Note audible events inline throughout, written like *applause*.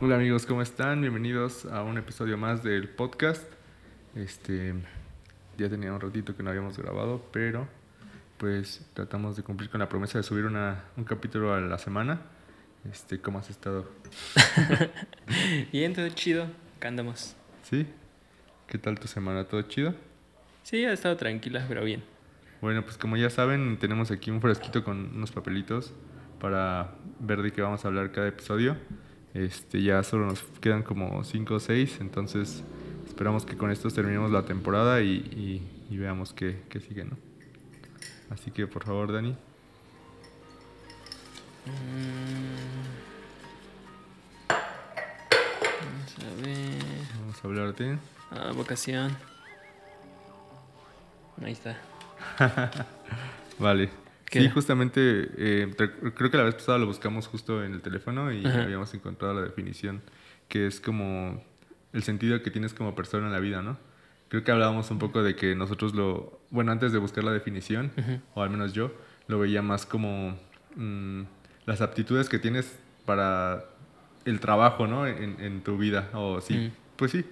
Hola amigos, ¿cómo están? Bienvenidos a un episodio más del podcast. Este, ya tenía un ratito que no habíamos grabado, pero pues tratamos de cumplir con la promesa de subir una, un capítulo a la semana. Este, ¿cómo has estado? *laughs* Bien, todo chido. Acá andamos. ¿Sí? ¿Qué tal tu semana? ¿Todo chido? Sí, ha estado tranquila, pero bien. Bueno, pues como ya saben, tenemos aquí un fresquito con unos papelitos para ver de qué vamos a hablar cada episodio. Este, ya solo nos quedan como 5 o 6, entonces esperamos que con estos terminemos la temporada y, y, veamos qué, qué, sigue, ¿no? Así que por favor, Dani. Mm. Vamos a ver. Vamos a hablar de... Ah, vocación. Ahí está. *laughs* vale. Sí, justamente, eh, creo que la vez pasada lo buscamos justo en el teléfono y habíamos encontrado la definición, que es como el sentido que tienes como persona en la vida, ¿no? Creo que hablábamos un poco de que nosotros lo, bueno, antes de buscar la definición, o al menos yo, lo veía más como mm, las aptitudes que tienes para el trabajo, ¿no? En, tu vida, o sí, pues sí,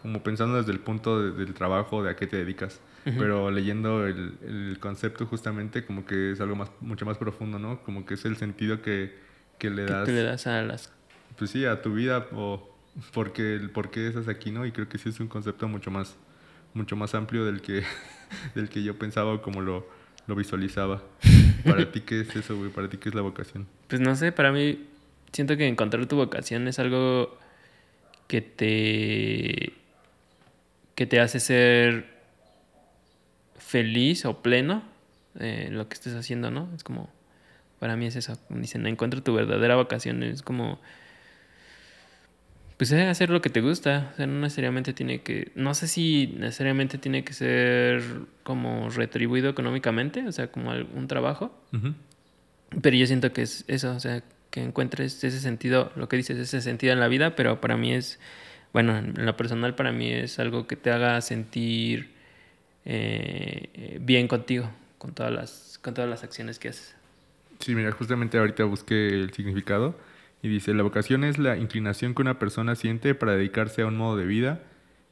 como pensando desde el punto del trabajo, de a qué te dedicas pero leyendo el, el, concepto justamente como que es algo más, mucho más profundo, ¿no? Como que es el sentido que, que le das... Que le das a las... Pues sí, a tu vida o por qué, por qué estás aquí, ¿no? Y creo que sí es un concepto mucho más, mucho más amplio del que, *laughs* del que yo pensaba o como lo, lo visualizaba. ¿Para ti qué es eso, güey? ¿Para ti qué es la vocación? Pues no sé, para mí siento que encontrar tu vocación es algo que te que te hace ser feliz o pleno eh, lo que estés haciendo, ¿no? Es como, para mí es eso. Dicen, encuentra tu verdadera vocación. Es como, pues hacer lo que te gusta. O sea, no necesariamente tiene que, no sé si necesariamente tiene que ser como retribuido económicamente, o sea, como un trabajo. Pero yo siento que es eso, o sea, que encuentres ese sentido, lo que dices, ese sentido en la vida, pero para mí es, bueno, en lo personal para mí es algo que te haga sentir eh, bien contigo, con todas, las, con todas las acciones que haces. Sí, mira, justamente ahorita busqué el significado y dice, la vocación es la inclinación que una persona siente para dedicarse a un modo de vida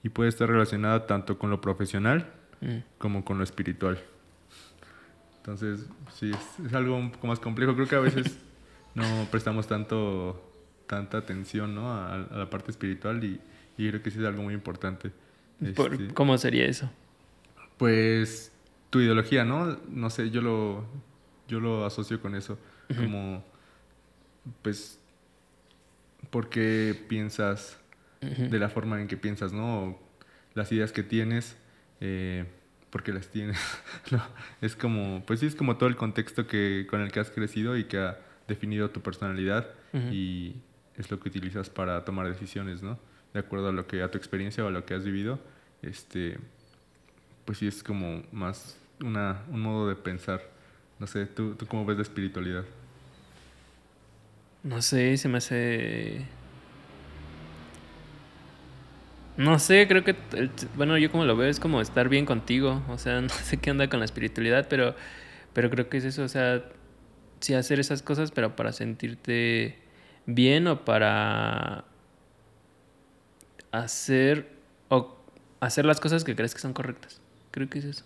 y puede estar relacionada tanto con lo profesional mm. como con lo espiritual. Entonces, sí, es, algo un poco más complejo. Creo que a veces *laughs* no prestamos tanto tanta atención ¿no? a, la parte espiritual y, creo que sí es algo muy importante. Este, ¿Cómo sería eso? Pues tu ideología, ¿no? No sé, yo lo, yo lo asocio con eso. Como, pues, ¿por qué piensas de la forma en que piensas, ¿no? las ideas que tienes, eh, ¿por qué las tienes? *laughs* es como, pues sí, es como todo el contexto que, con el que has crecido y que ha definido tu personalidad y es lo que utilizas para tomar decisiones, ¿no? De acuerdo a lo que, a tu experiencia o a lo que has vivido, este pues sí es como más una, un modo de pensar. No sé, ¿tú, ¿tú cómo ves la espiritualidad? No sé, se me hace... No sé, creo que, bueno, yo como lo veo es como estar bien contigo, o sea, *laughs* no sé qué onda con la espiritualidad, pero, pero creo que es eso, o sea, sí hacer esas cosas, pero para sentirte bien o para hacer o hacer las cosas que crees que son correctas. Creo que es eso.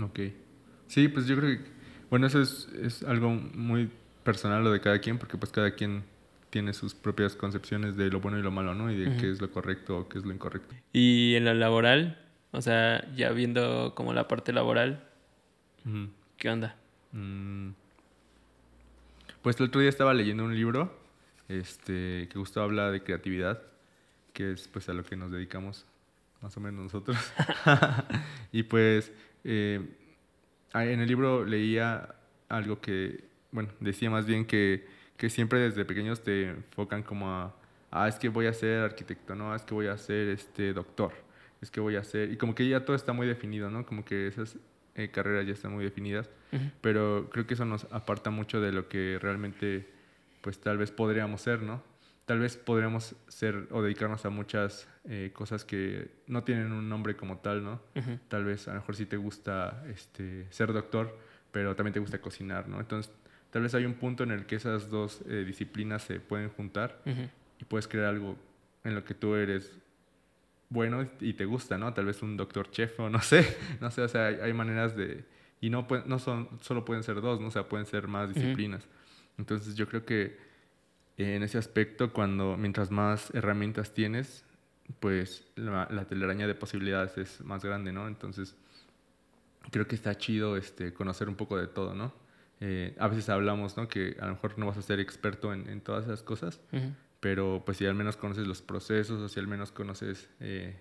Ok. Sí, pues yo creo que, bueno, eso es, es algo muy personal lo de cada quien, porque pues cada quien tiene sus propias concepciones de lo bueno y lo malo, ¿no? Y de qué es lo correcto o qué es lo incorrecto. Y en la laboral, o sea, ya viendo como la parte laboral, ¿qué onda? Mm. Pues el otro día estaba leyendo un libro este, que justo habla de creatividad, que es pues a lo que nos dedicamos más o menos nosotros. *laughs* y pues eh, en el libro leía algo que, bueno, decía más bien que, que siempre desde pequeños te enfocan como a, ah, es que voy a ser arquitecto, ¿no? Es que voy a ser este doctor, es que voy a ser... Y como que ya todo está muy definido, ¿no? Como que esas eh, carreras ya están muy definidas, pero creo que eso nos aparta mucho de lo que realmente, pues tal vez podríamos ser, ¿no? Tal vez podríamos ser o dedicarnos a muchas eh, cosas que no tienen un nombre como tal, ¿no? Tal vez a lo mejor sí te gusta este, ser doctor, pero también te gusta cocinar, ¿no? Entonces, tal vez hay un punto en el que esas dos eh, disciplinas se pueden juntar y puedes crear algo en lo que tú eres bueno y te gusta, ¿no? Tal vez un doctor chef o no sé, *laughs* no sé, o sea, hay, maneras de... Y no, no son, solo pueden ser dos, ¿no? O sea, pueden ser más disciplinas. Entonces yo creo que en ese aspecto, cuando mientras más herramientas tienes, pues la, telaraña de posibilidades es más grande, ¿no? Entonces creo que está chido este, conocer un poco de todo, ¿no? Eh, a veces hablamos, ¿no? Que a lo mejor no vas a ser experto en, en todas esas cosas, pero pues si al menos conoces los procesos o si al menos conoces eh,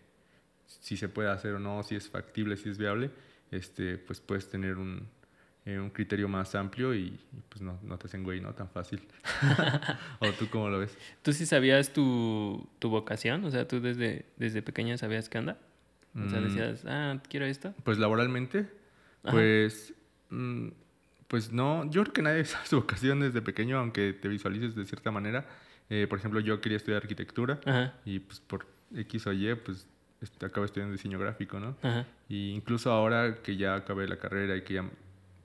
si se puede hacer o no, si es factible, si es viable, este, pues puedes tener un, eh, un criterio más amplio y, pues no, no, te hacen güey, ¿no? Tan fácil. *laughs* ¿O tú cómo lo ves? ¿Tú sí sabías tu, tu vocación? O sea, ¿tú desde, desde pequeña sabías qué anda? O sea, mm. decías, ah, quiero esto. Pues laboralmente, pues... Mm, pues no, yo creo que nadie *laughs* sabe su vocación desde pequeño, aunque te visualices de cierta manera. Eh, por ejemplo, yo quería estudiar arquitectura y pues por X o Y, pues acabo estudiando diseño gráfico, ¿no? Y incluso ahora que ya acabé la carrera y que ya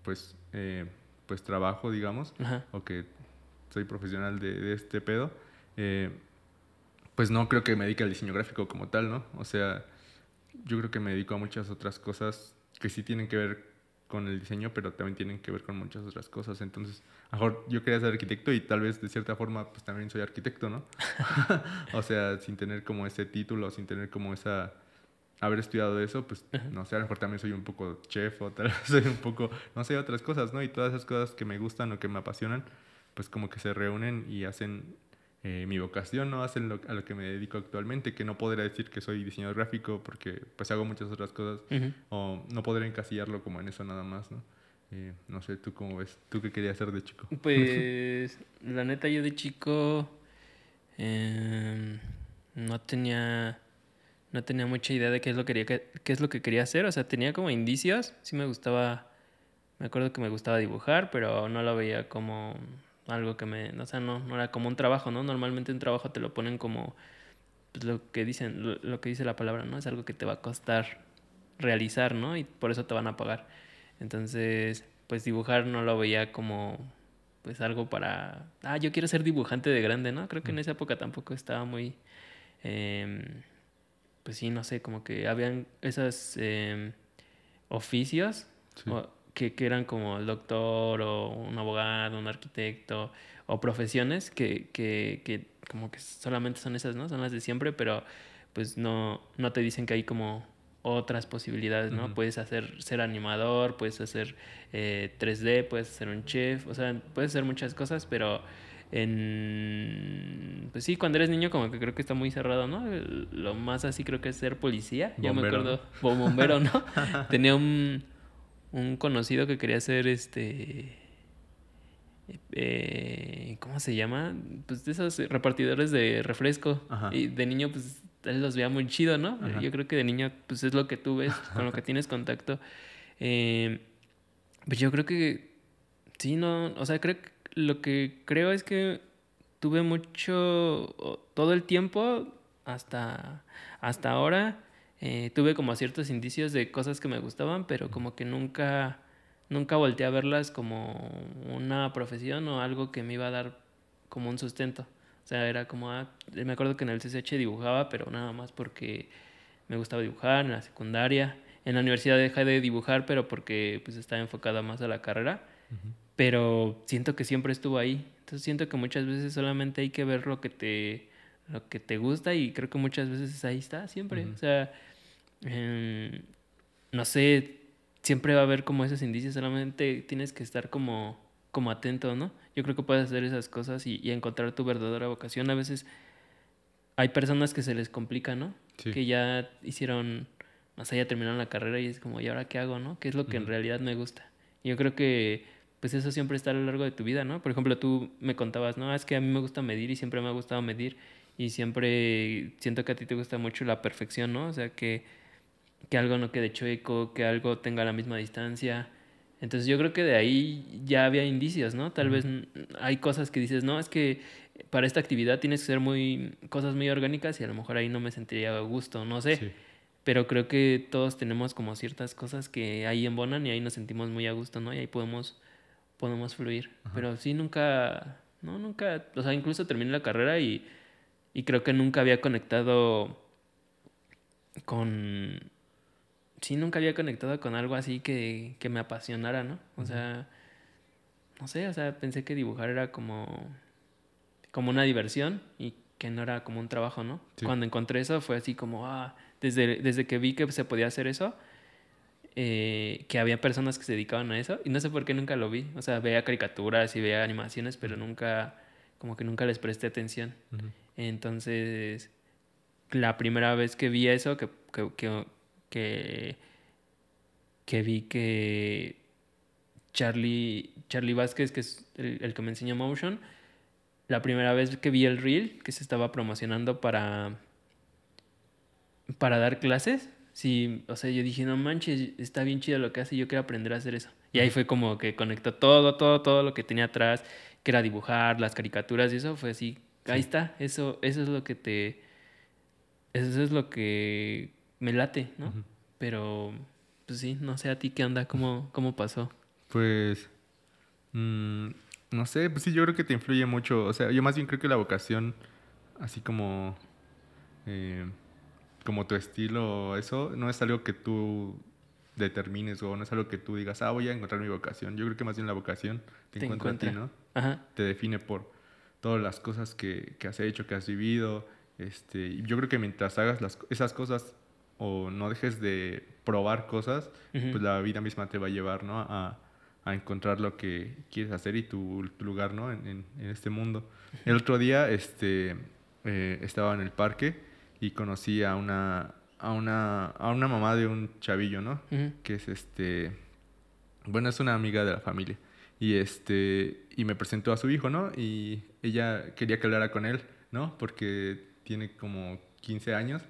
pues, eh, pues trabajo, digamos, o que soy profesional de, este pedo, eh, pues no creo que me dedique al diseño gráfico como tal, ¿no? O sea, yo creo que me dedico a muchas otras cosas que sí tienen que ver con el diseño, pero también tienen que ver con muchas otras cosas. Entonces, mejor yo quería ser arquitecto y tal vez de cierta forma pues también soy arquitecto, ¿no? *laughs* o sea, sin tener como ese título, sin tener como esa... Haber estudiado eso, pues no sé, a lo mejor también soy un poco chef o tal *laughs* vez soy un poco, no sé, otras cosas, ¿no? Y todas esas cosas que me gustan o que me apasionan, pues como que se reúnen y hacen eh, mi vocación, ¿no? Hacen lo, a lo que me dedico actualmente, que no podría decir que soy diseñador gráfico porque pues hago muchas otras cosas o no podría encasillarlo como en eso nada más, ¿no? Eh, no sé, ¿tú cómo ves? ¿Tú qué querías hacer de chico? *laughs* Pues la neta yo de chico em, no tenía no tenía mucha idea de qué es lo que quería qué es lo que quería hacer, o sea, tenía como indicios, sí me gustaba me acuerdo que me gustaba dibujar, pero no lo veía como algo que me, o sea, no, no era como un trabajo, ¿no? Normalmente un trabajo te lo ponen como pues, lo que dicen, lo, que dice la palabra, ¿no? Es algo que te va a costar realizar, ¿no? Y por eso te van a pagar. Entonces, pues dibujar no lo veía como pues algo para, ah, yo quiero ser dibujante de grande, ¿no? Creo que en esa época tampoco estaba muy, em, pues sí, no sé, como que habían esos em, oficios que, que, eran como el doctor o un abogado, un arquitecto o profesiones que, que, que, como que solamente son esas, ¿no? Son las de siempre, pero pues no, no te dicen que hay como otras posibilidades, ¿no? Puedes hacer, ser animador, puedes hacer eh, 3D, puedes ser un chef, o sea, puedes hacer muchas cosas, pero en... Pues sí, cuando eres niño como que creo que está muy cerrado, ¿no? Lo más así creo que es ser policía, ya me acuerdo, o bombero, ¿no? *laughs* Tenía un un conocido que quería ser este... Eh, ¿Cómo se llama? Pues de esos repartidores de refresco. Y de niño, pues él los veía muy chido, ¿no? Yo creo que de niño, pues es lo que tú ves, con lo que *laughs* tienes contacto. Eh, pues yo creo que sí, no, o sea, creo que lo que creo es que tuve mucho, todo el tiempo hasta, hasta ahora, eh, tuve como ciertos indicios de cosas que me gustaban, pero como que nunca, nunca volteé a verlas como una profesión o algo que me iba a dar como un sustento. O sea, era como, ah, me acuerdo que en el CCH dibujaba, pero nada más porque me gustaba dibujar, en la secundaria. En la universidad dejé de dibujar, pero porque pues estaba enfocada más a la carrera. Pero siento que siempre estuvo ahí. Entonces siento que muchas veces solamente hay que ver lo que te lo que te gusta y creo que muchas veces ahí está siempre. O sea, em, no sé, siempre va a haber como esos indicios, solamente tienes que estar como, como atento, ¿no? Yo creo que puedes hacer esas cosas y, encontrar tu verdadera vocación. A veces hay personas que se les complica, ¿no? Que ya hicieron, más allá terminaron la carrera y es como, ¿y ahora qué hago, no? ¿Qué es lo que en realidad me gusta? Yo creo que pues eso siempre está a lo largo de tu vida, ¿no? Por ejemplo, tú me contabas, no, es que a mí me gusta medir y siempre me ha gustado medir y siempre siento que a ti te gusta mucho la perfección, ¿no? O sea, que, que algo no quede chueco, que algo tenga la misma distancia. Entonces yo creo que de ahí ya había indicios, ¿no? Tal vez hay cosas que dices, no, es que para esta actividad tienes que ser muy, cosas muy orgánicas y a lo mejor ahí no me sentiría a gusto, no sé. Pero creo que todos tenemos como ciertas cosas que ahí embonan y ahí nos sentimos muy a gusto, ¿no? Y ahí podemos, podemos fluir. Pero sí, nunca, no, nunca, o sea, incluso terminé la carrera y Y creo que nunca había conectado con... Sí, nunca había conectado con algo así que, que me apasionara, ¿no? O sea, no sé, o sea, pensé que dibujar era como, como una diversión y que no era como un trabajo, ¿no? Cuando encontré eso fue así como, ah, desde, desde que vi que se podía hacer eso, eh, que había personas que se dedicaban a eso y no sé por qué nunca lo vi. O sea, veía caricaturas y veía animaciones, pero nunca, como que nunca les presté atención. Entonces, la primera vez que vi eso, que, que, que, vi que Charlie, Charlie Vázquez, que es el, el, que me enseñó Motion, la primera vez que vi el reel que se estaba promocionando para, para dar clases, sí, o sea, yo dije, no manches, está bien chido lo que hace, yo quiero aprender a hacer eso. Y ahí fue como que conectó todo, todo, todo lo que tenía atrás, que era dibujar, las caricaturas y eso, fue así, ahí está, eso, eso es lo que te, eso es lo que me late, ¿no? Pero, pues sí, no sé a ti qué onda, cómo, cómo pasó. Pues, mmm, no sé, pues sí, yo creo que te influye mucho, o sea, yo más bien creo que la vocación, así como... Eh, como tu estilo, eso no es algo que tú determines o no es algo que tú digas, ah, voy a encontrar mi vocación. Yo creo que más bien la vocación te, encuentra, a ti, ¿no? Te define por todas las cosas que, que, has hecho, que has vivido. Este, yo creo que mientras hagas las, esas cosas o no dejes de probar cosas, pues la vida misma te va a llevar, ¿no? A, a encontrar lo que quieres hacer y tu, lugar, ¿no? En, en, este mundo. El otro día, este, eh, estaba en el parque y conocí a una, a una, a una mamá de un chavillo, ¿no? Que es este, bueno, es una amiga de la familia. Y este, y me presentó a su hijo, ¿no? Y ella quería que hablara con él, ¿no? Porque tiene como 15 años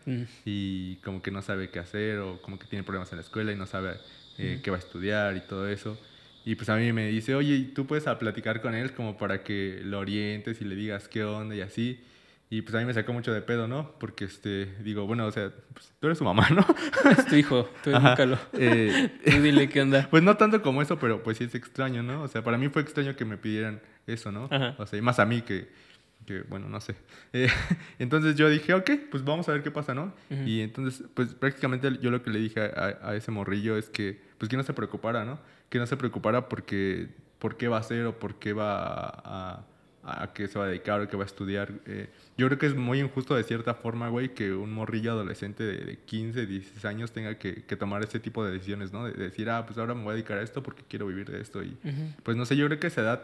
y como que no sabe qué hacer o como que tiene problemas en la escuela y no sabe eh, qué va a estudiar y todo eso. Y pues a mí me dice, oye, ¿tú puedes platicar con él como para que lo orientes y le digas qué onda y así? Y pues a mí me sacó mucho de pedo, ¿no? Porque, este, digo, bueno, o sea, pues, tú eres su mamá, ¿no? Es tu hijo, tú edúcalo. Eh, tú dile qué onda. Pues no tanto como eso, pero pues sí es extraño, ¿no? O sea, para mí fue extraño que me pidieran eso, ¿no? O sea, y más a mí que, que bueno, no sé. Eh, *laughs* entonces yo dije, ok, pues vamos a ver qué pasa, ¿no? Y entonces, pues prácticamente yo lo que le dije a, a, ese morrillo es que, pues que no se preocupara, ¿no? Que no se preocupara porque, por qué va a ser o por qué va a a qué se va a dedicar o qué va a estudiar. Eh, yo creo que es muy injusto de cierta forma, güey, que un morrillo adolescente de, 15, 16 años tenga que, tomar ese tipo de decisiones, ¿no? De, decir, ah, pues ahora me voy a dedicar a esto porque quiero vivir de esto. Y pues no sé, yo creo que a esa edad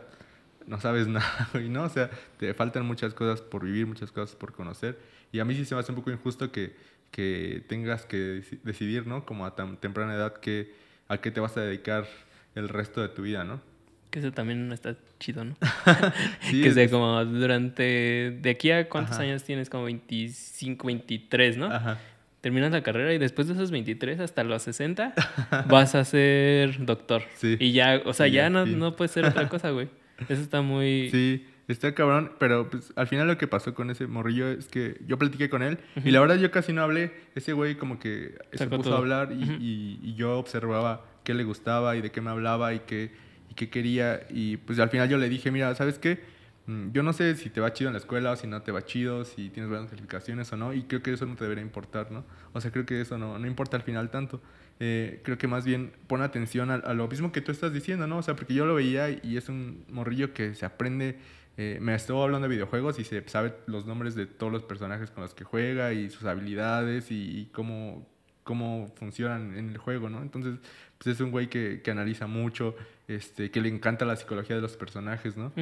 no sabes *laughs* nada, güey, ¿no? O sea, te faltan muchas cosas por vivir, muchas cosas por conocer. Y a mí sí se me hace un poco injusto que, que tengas que decidir, ¿no? Como a tan temprana edad que, a qué te vas a dedicar el resto de tu vida, ¿no? Que eso también no está chido, ¿no? *laughs* que sea como durante... ¿De aquí a cuántos años tienes? Como 25, 23, ¿no? Ajá. Terminas la carrera y después de esos 23 hasta los 60 *laughs* vas a ser doctor. Sí. Y ya, o sea, ya, no, no puede ser otra cosa, güey. Eso está muy... *laughs* Sí, está cabrón, pero pues al final lo que pasó con ese morrillo es que yo platiqué con él y la verdad yo casi no hablé. Ese güey como que se puso a hablar y, y yo observaba qué le gustaba y de qué me hablaba y qué y qué quería. Y pues al final yo le dije, mira, ¿sabes qué? Mm, yo no sé si te va chido en la escuela o si no te va chido, si tienes buenas calificaciones o no, y creo que eso no te debería importar, ¿no? O sea, creo que eso no, no importa al final tanto. Eh, creo que más bien pone atención a, lo mismo que tú estás diciendo, ¿no? O sea, porque yo lo veía y es un morrillo que se aprende, eh, me estuvo hablando de videojuegos y se sabe los nombres de todos los personajes con los que juega y sus habilidades y, cómo, cómo funcionan en el juego, ¿no? Entonces, pues es un güey que, que analiza mucho, este, que le encanta la psicología de los personajes, ¿no?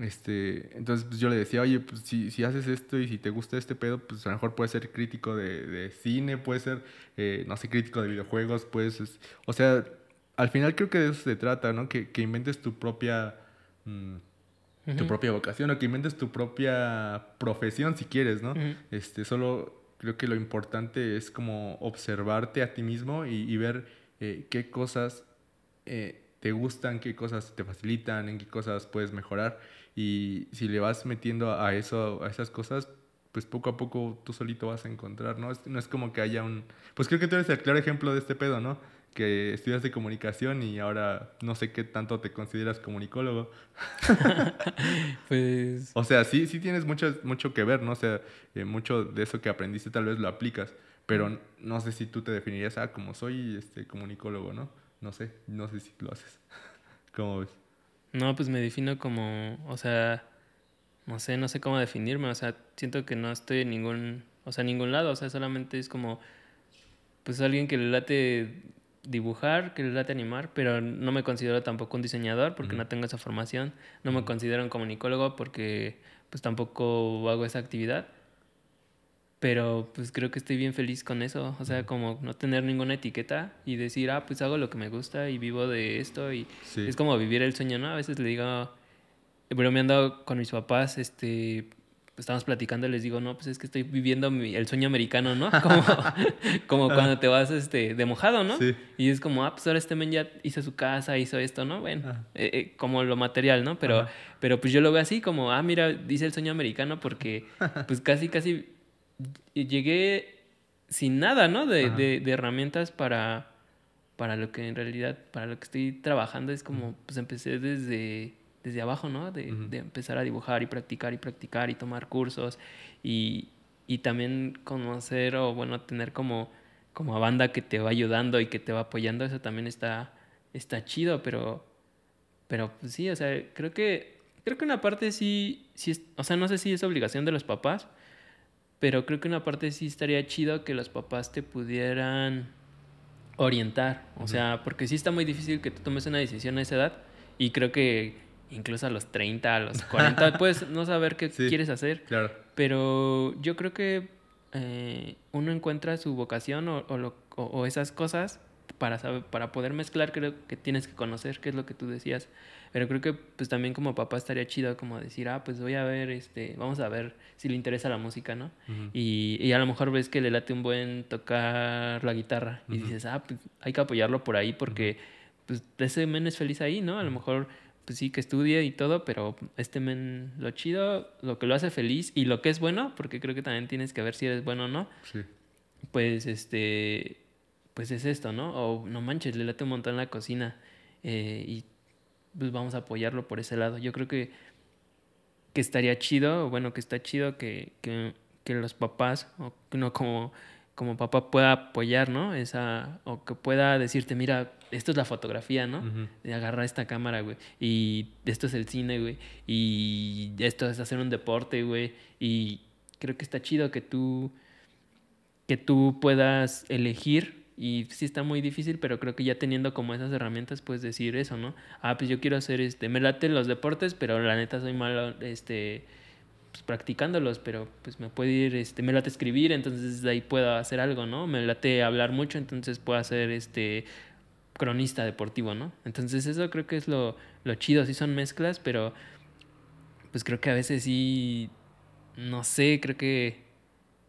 este, entonces pues, yo le decía, oye, pues si, si, haces esto y si te gusta este pedo, pues a lo mejor puedes ser crítico de, de cine, puedes ser, eh, no sé, crítico de videojuegos, pues, o sea, al final creo que de eso se trata, ¿no? Que, que inventes tu propia... Mm, tu propia vocación o que inventes tu propia profesión si quieres, ¿no? Este, solo creo que lo importante es como observarte a ti mismo y, y ver eh, qué cosas eh, te gustan, qué cosas te facilitan, en qué cosas puedes mejorar. Y si le vas metiendo a eso, a esas cosas, pues poco a poco tú solito vas a encontrar, ¿no? No es como que haya un... Pues creo que tú eres el claro ejemplo de este pedo, ¿no? que estudiaste comunicación y ahora no sé qué tanto te consideras comunicólogo. *laughs* pues... O sea, sí, sí tienes mucho, mucho que ver, ¿no? O sea, eh, mucho de eso que aprendiste tal vez lo aplicas, pero no sé si tú te definirías, ah, como soy este comunicólogo, ¿no? No sé, no sé si lo haces. *laughs* ¿Cómo ves? No, pues me defino como, o sea, no sé, no sé cómo definirme, o sea, siento que no estoy en ningún, o sea, ningún lado, o sea, solamente es como, pues alguien que le late dibujar, que le late animar, pero no me considero tampoco un diseñador porque no tengo esa formación, no me considero un comunicólogo porque pues tampoco hago esa actividad, pero pues creo que estoy bien feliz con eso, o sea, como no tener ninguna etiqueta y decir, ah, pues hago lo que me gusta y vivo de esto y es como vivir el sueño, ¿no? A veces le digo, pero me han dado con mis papás, este, estamos platicando y les digo, no, pues es que estoy viviendo el sueño americano, ¿no? *laughs* Como, *laughs* como cuando te vas este, de mojado, ¿no? Sí. Y es como, ah, pues ahora este men ya hizo su casa, hizo esto, ¿no? Bueno, eh, eh, como lo material, ¿no? Pero, pero pues yo lo veo así, como, ah, mira, dice el sueño americano porque *laughs* pues casi, casi llegué sin nada, ¿no? De, de, de, herramientas para, para lo que en realidad, para lo que estoy trabajando, es como, pues empecé desde desde abajo, ¿no? De, de, empezar a dibujar y practicar y practicar y tomar cursos y, y, también conocer o, bueno, tener como, como a banda que te va ayudando y que te va apoyando, eso también está, está chido, pero, pero pues sí, o sea, creo que, creo que una parte sí, sí o sea, no sé si es obligación de los papás, pero creo que una parte sí estaría chido que los papás te pudieran orientar, o sea, porque sí está muy difícil que tú tomes una decisión a esa edad y creo que incluso a los 30, a los 40, *laughs* puedes no saber qué quieres hacer. Claro. Pero yo creo que eh, uno encuentra su vocación o, o, o, esas cosas para, saber, para poder mezclar, creo que tienes que conocer qué es lo que tú decías. Pero creo que pues también como papá estaría chido como decir, ah, pues voy a ver, este, vamos a ver si le interesa la música, ¿no? y, y, a lo mejor ves que le late un buen tocar la guitarra y dices, ah, pues hay que apoyarlo por ahí porque pues ese men es feliz ahí, ¿no? A lo mejor pues sí, que estudie y todo, pero este men, lo chido, lo que lo hace feliz y lo que es bueno, porque creo que también tienes que ver si eres bueno o no. Sí. Pues este, pues es esto, ¿no? O no manches, le late un montón la cocina eh, y pues vamos a apoyarlo por ese lado. Yo creo que, que estaría chido, bueno, que está chido que, que, que los papás, o no como como papá pueda apoyar, ¿no? Esa, o que pueda decirte, mira, esto es la fotografía, ¿no? De agarrar esta cámara, güey. Y esto es el cine, güey. Y esto es hacer un deporte, güey. Y creo que está chido que tú, que tú puedas elegir. Y sí está muy difícil, pero creo que ya teniendo como esas herramientas puedes decir eso, ¿no? Ah, pues yo quiero hacer este, me late los deportes, pero la neta soy malo, este pues, practicándolos, pero pues me puede ir, este, me late escribir, entonces de ahí puedo hacer algo, ¿no? Me late hablar mucho, entonces puedo hacer este cronista deportivo, ¿no? Entonces eso creo que es lo, lo chido, sí son mezclas, pero pues creo que a veces sí, no sé, creo que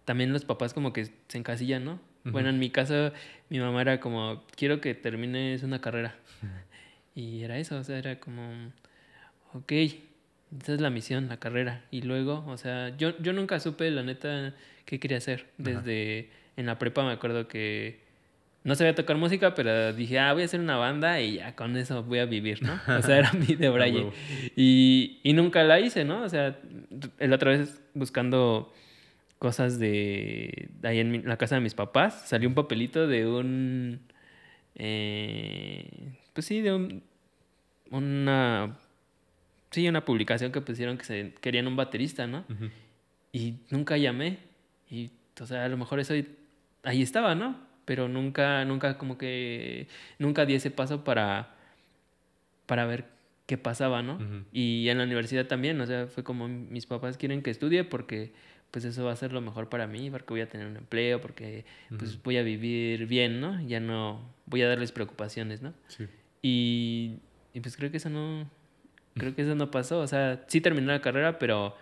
también los papás como que se encasillan, ¿no? Bueno, en mi caso, mi mamá era como, quiero que termines una carrera. *laughs* Y era eso, o sea, era como, ok, esa es la misión, la carrera. Y luego, o sea, yo, yo nunca supe, la neta, qué quería hacer. Desde en la prepa me acuerdo que no sabía tocar música, pero dije, ah, voy a hacer una banda y ya con eso voy a vivir, ¿no? O sea, era *laughs* mi de Braille. y, y nunca la hice, ¿no? O sea, la otra vez buscando cosas de ahí en la casa de mis papás, salió un papelito de un... Eh, pues sí, de un, una sí, una publicación que pusieron que se querían un baterista, ¿no? Y nunca llamé. Y, o sea, a lo mejor eso ahí estaba, ¿no? Pero nunca, nunca como que, nunca di ese paso para, para ver qué pasaba, ¿no? Y en la universidad también, o sea, fue como mis papás quieren que estudie porque pues eso va a ser lo mejor para mí, porque voy a tener un empleo, porque pues voy a vivir bien, ¿no? Ya no voy a darles preocupaciones, ¿no? Sí. Y, y pues creo que eso no, Creo que eso no pasó. O sea, sí terminé la carrera, pero.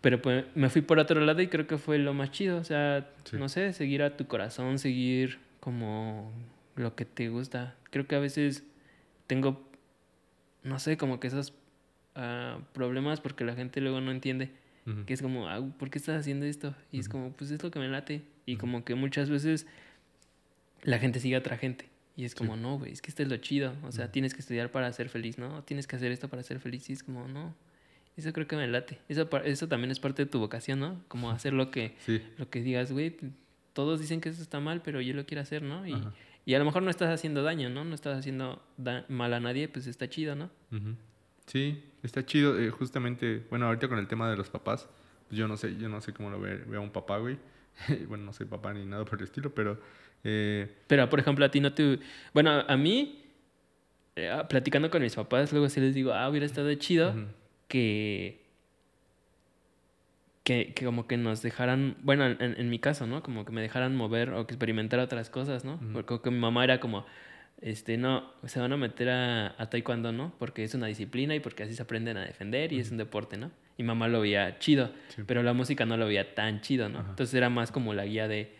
Pero pues me fui por otro lado y creo que fue lo más chido. O sea, no sé, seguir a tu corazón, seguir como lo que te gusta. Creo que a veces tengo, no sé, como que esos uh, problemas porque la gente luego no entiende. Que es como, ah, ¿por qué estás haciendo esto? Y es como, pues es lo que me late. Y como que muchas veces la gente sigue a otra gente. Y es como, no, güey, es que esto es lo chido. O sea, tienes que estudiar para ser feliz, ¿no? Tienes que hacer esto para ser feliz. Y es como, no. Eso creo que me late. Eso, eso también es parte de tu vocación, ¿no? Como hacer lo que, lo que digas, güey, todos dicen que eso está mal, pero yo lo quiero hacer, ¿no? Y, y a lo mejor no estás haciendo daño, ¿no? No estás haciendo mal a nadie, pues está chido, ¿no? Sí, está chido. Eh, justamente, bueno, ahorita con el tema de los papás, pues yo no sé, yo no sé cómo lo ve, ve a un papá, güey. *laughs* bueno, no soy papá ni nada por el estilo, pero eh, Pero, por ejemplo, a ti no te... Bueno, a mí, eh, ah, platicando con mis papás, luego sí les digo, ah, hubiera estado chido que, que... Que, como que nos dejaran, bueno, en, en, mi caso, ¿no? Como que me dejaran mover o que experimentar otras cosas, ¿no? Porque mi mamá era como, este, no, se van a meter a, a, taekwondo, ¿no? Porque es una disciplina y porque así se aprenden a defender y es un deporte, ¿no? Y mamá lo veía chido, pero la música no lo veía tan chido, ¿no? Entonces era más como la guía de,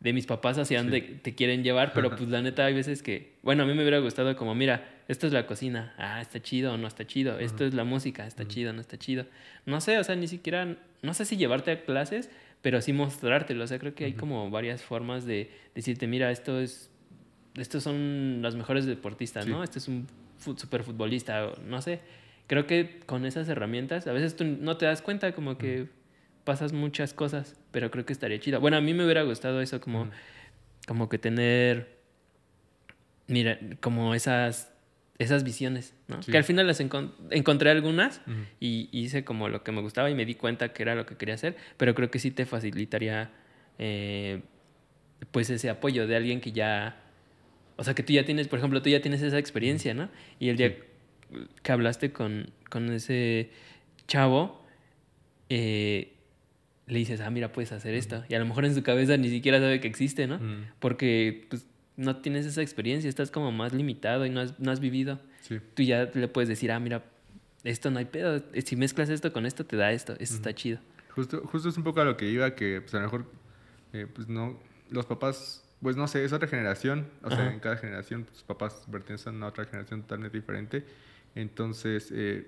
de mis papás hacia dónde te quieren llevar, pero *laughs* pues la neta hay veces que, bueno, a mí me hubiera gustado como, mira, esto es la cocina, ah, está chido o no está chido, esto es la música, está chido o no está chido. No sé, o sea, ni siquiera, no sé si llevarte a clases, pero sí mostrártelo, o sea, creo que hay como varias formas de decirte, mira, esto es, estos son los mejores deportistas, ¿no? Este es un super futbolista, no sé. Creo que con esas herramientas, a veces tú no te das cuenta como que pasas muchas cosas, pero creo que estaría chido. Bueno, a mí me hubiera gustado eso como, como que tener, mira, como esas, esas visiones, ¿no? Que al final las encontré algunas y, hice como lo que me gustaba y me di cuenta que era lo que quería hacer, pero creo que sí te facilitaría, eh, pues, ese apoyo de alguien que ya, o sea, que tú ya tienes, por ejemplo, tú ya tienes esa experiencia, ¿no? Y el día que hablaste con, con ese chavo, eh, le dices, ah, mira, puedes hacer esto. Y a lo mejor en su cabeza ni siquiera sabe que existe, ¿no? Porque pues, no tienes esa experiencia, estás como más limitado y no has, no has vivido. Tú ya le puedes decir, ah, mira, esto no hay pedo. Si mezclas esto con esto, te da esto. Eso está chido. Justo, justo es un poco a lo que iba, que pues, a lo mejor, eh, pues no, los papás, pues no sé, es otra generación. O sea, en cada generación, pues, papás pertenecen a otra generación totalmente diferente. Entonces, eh,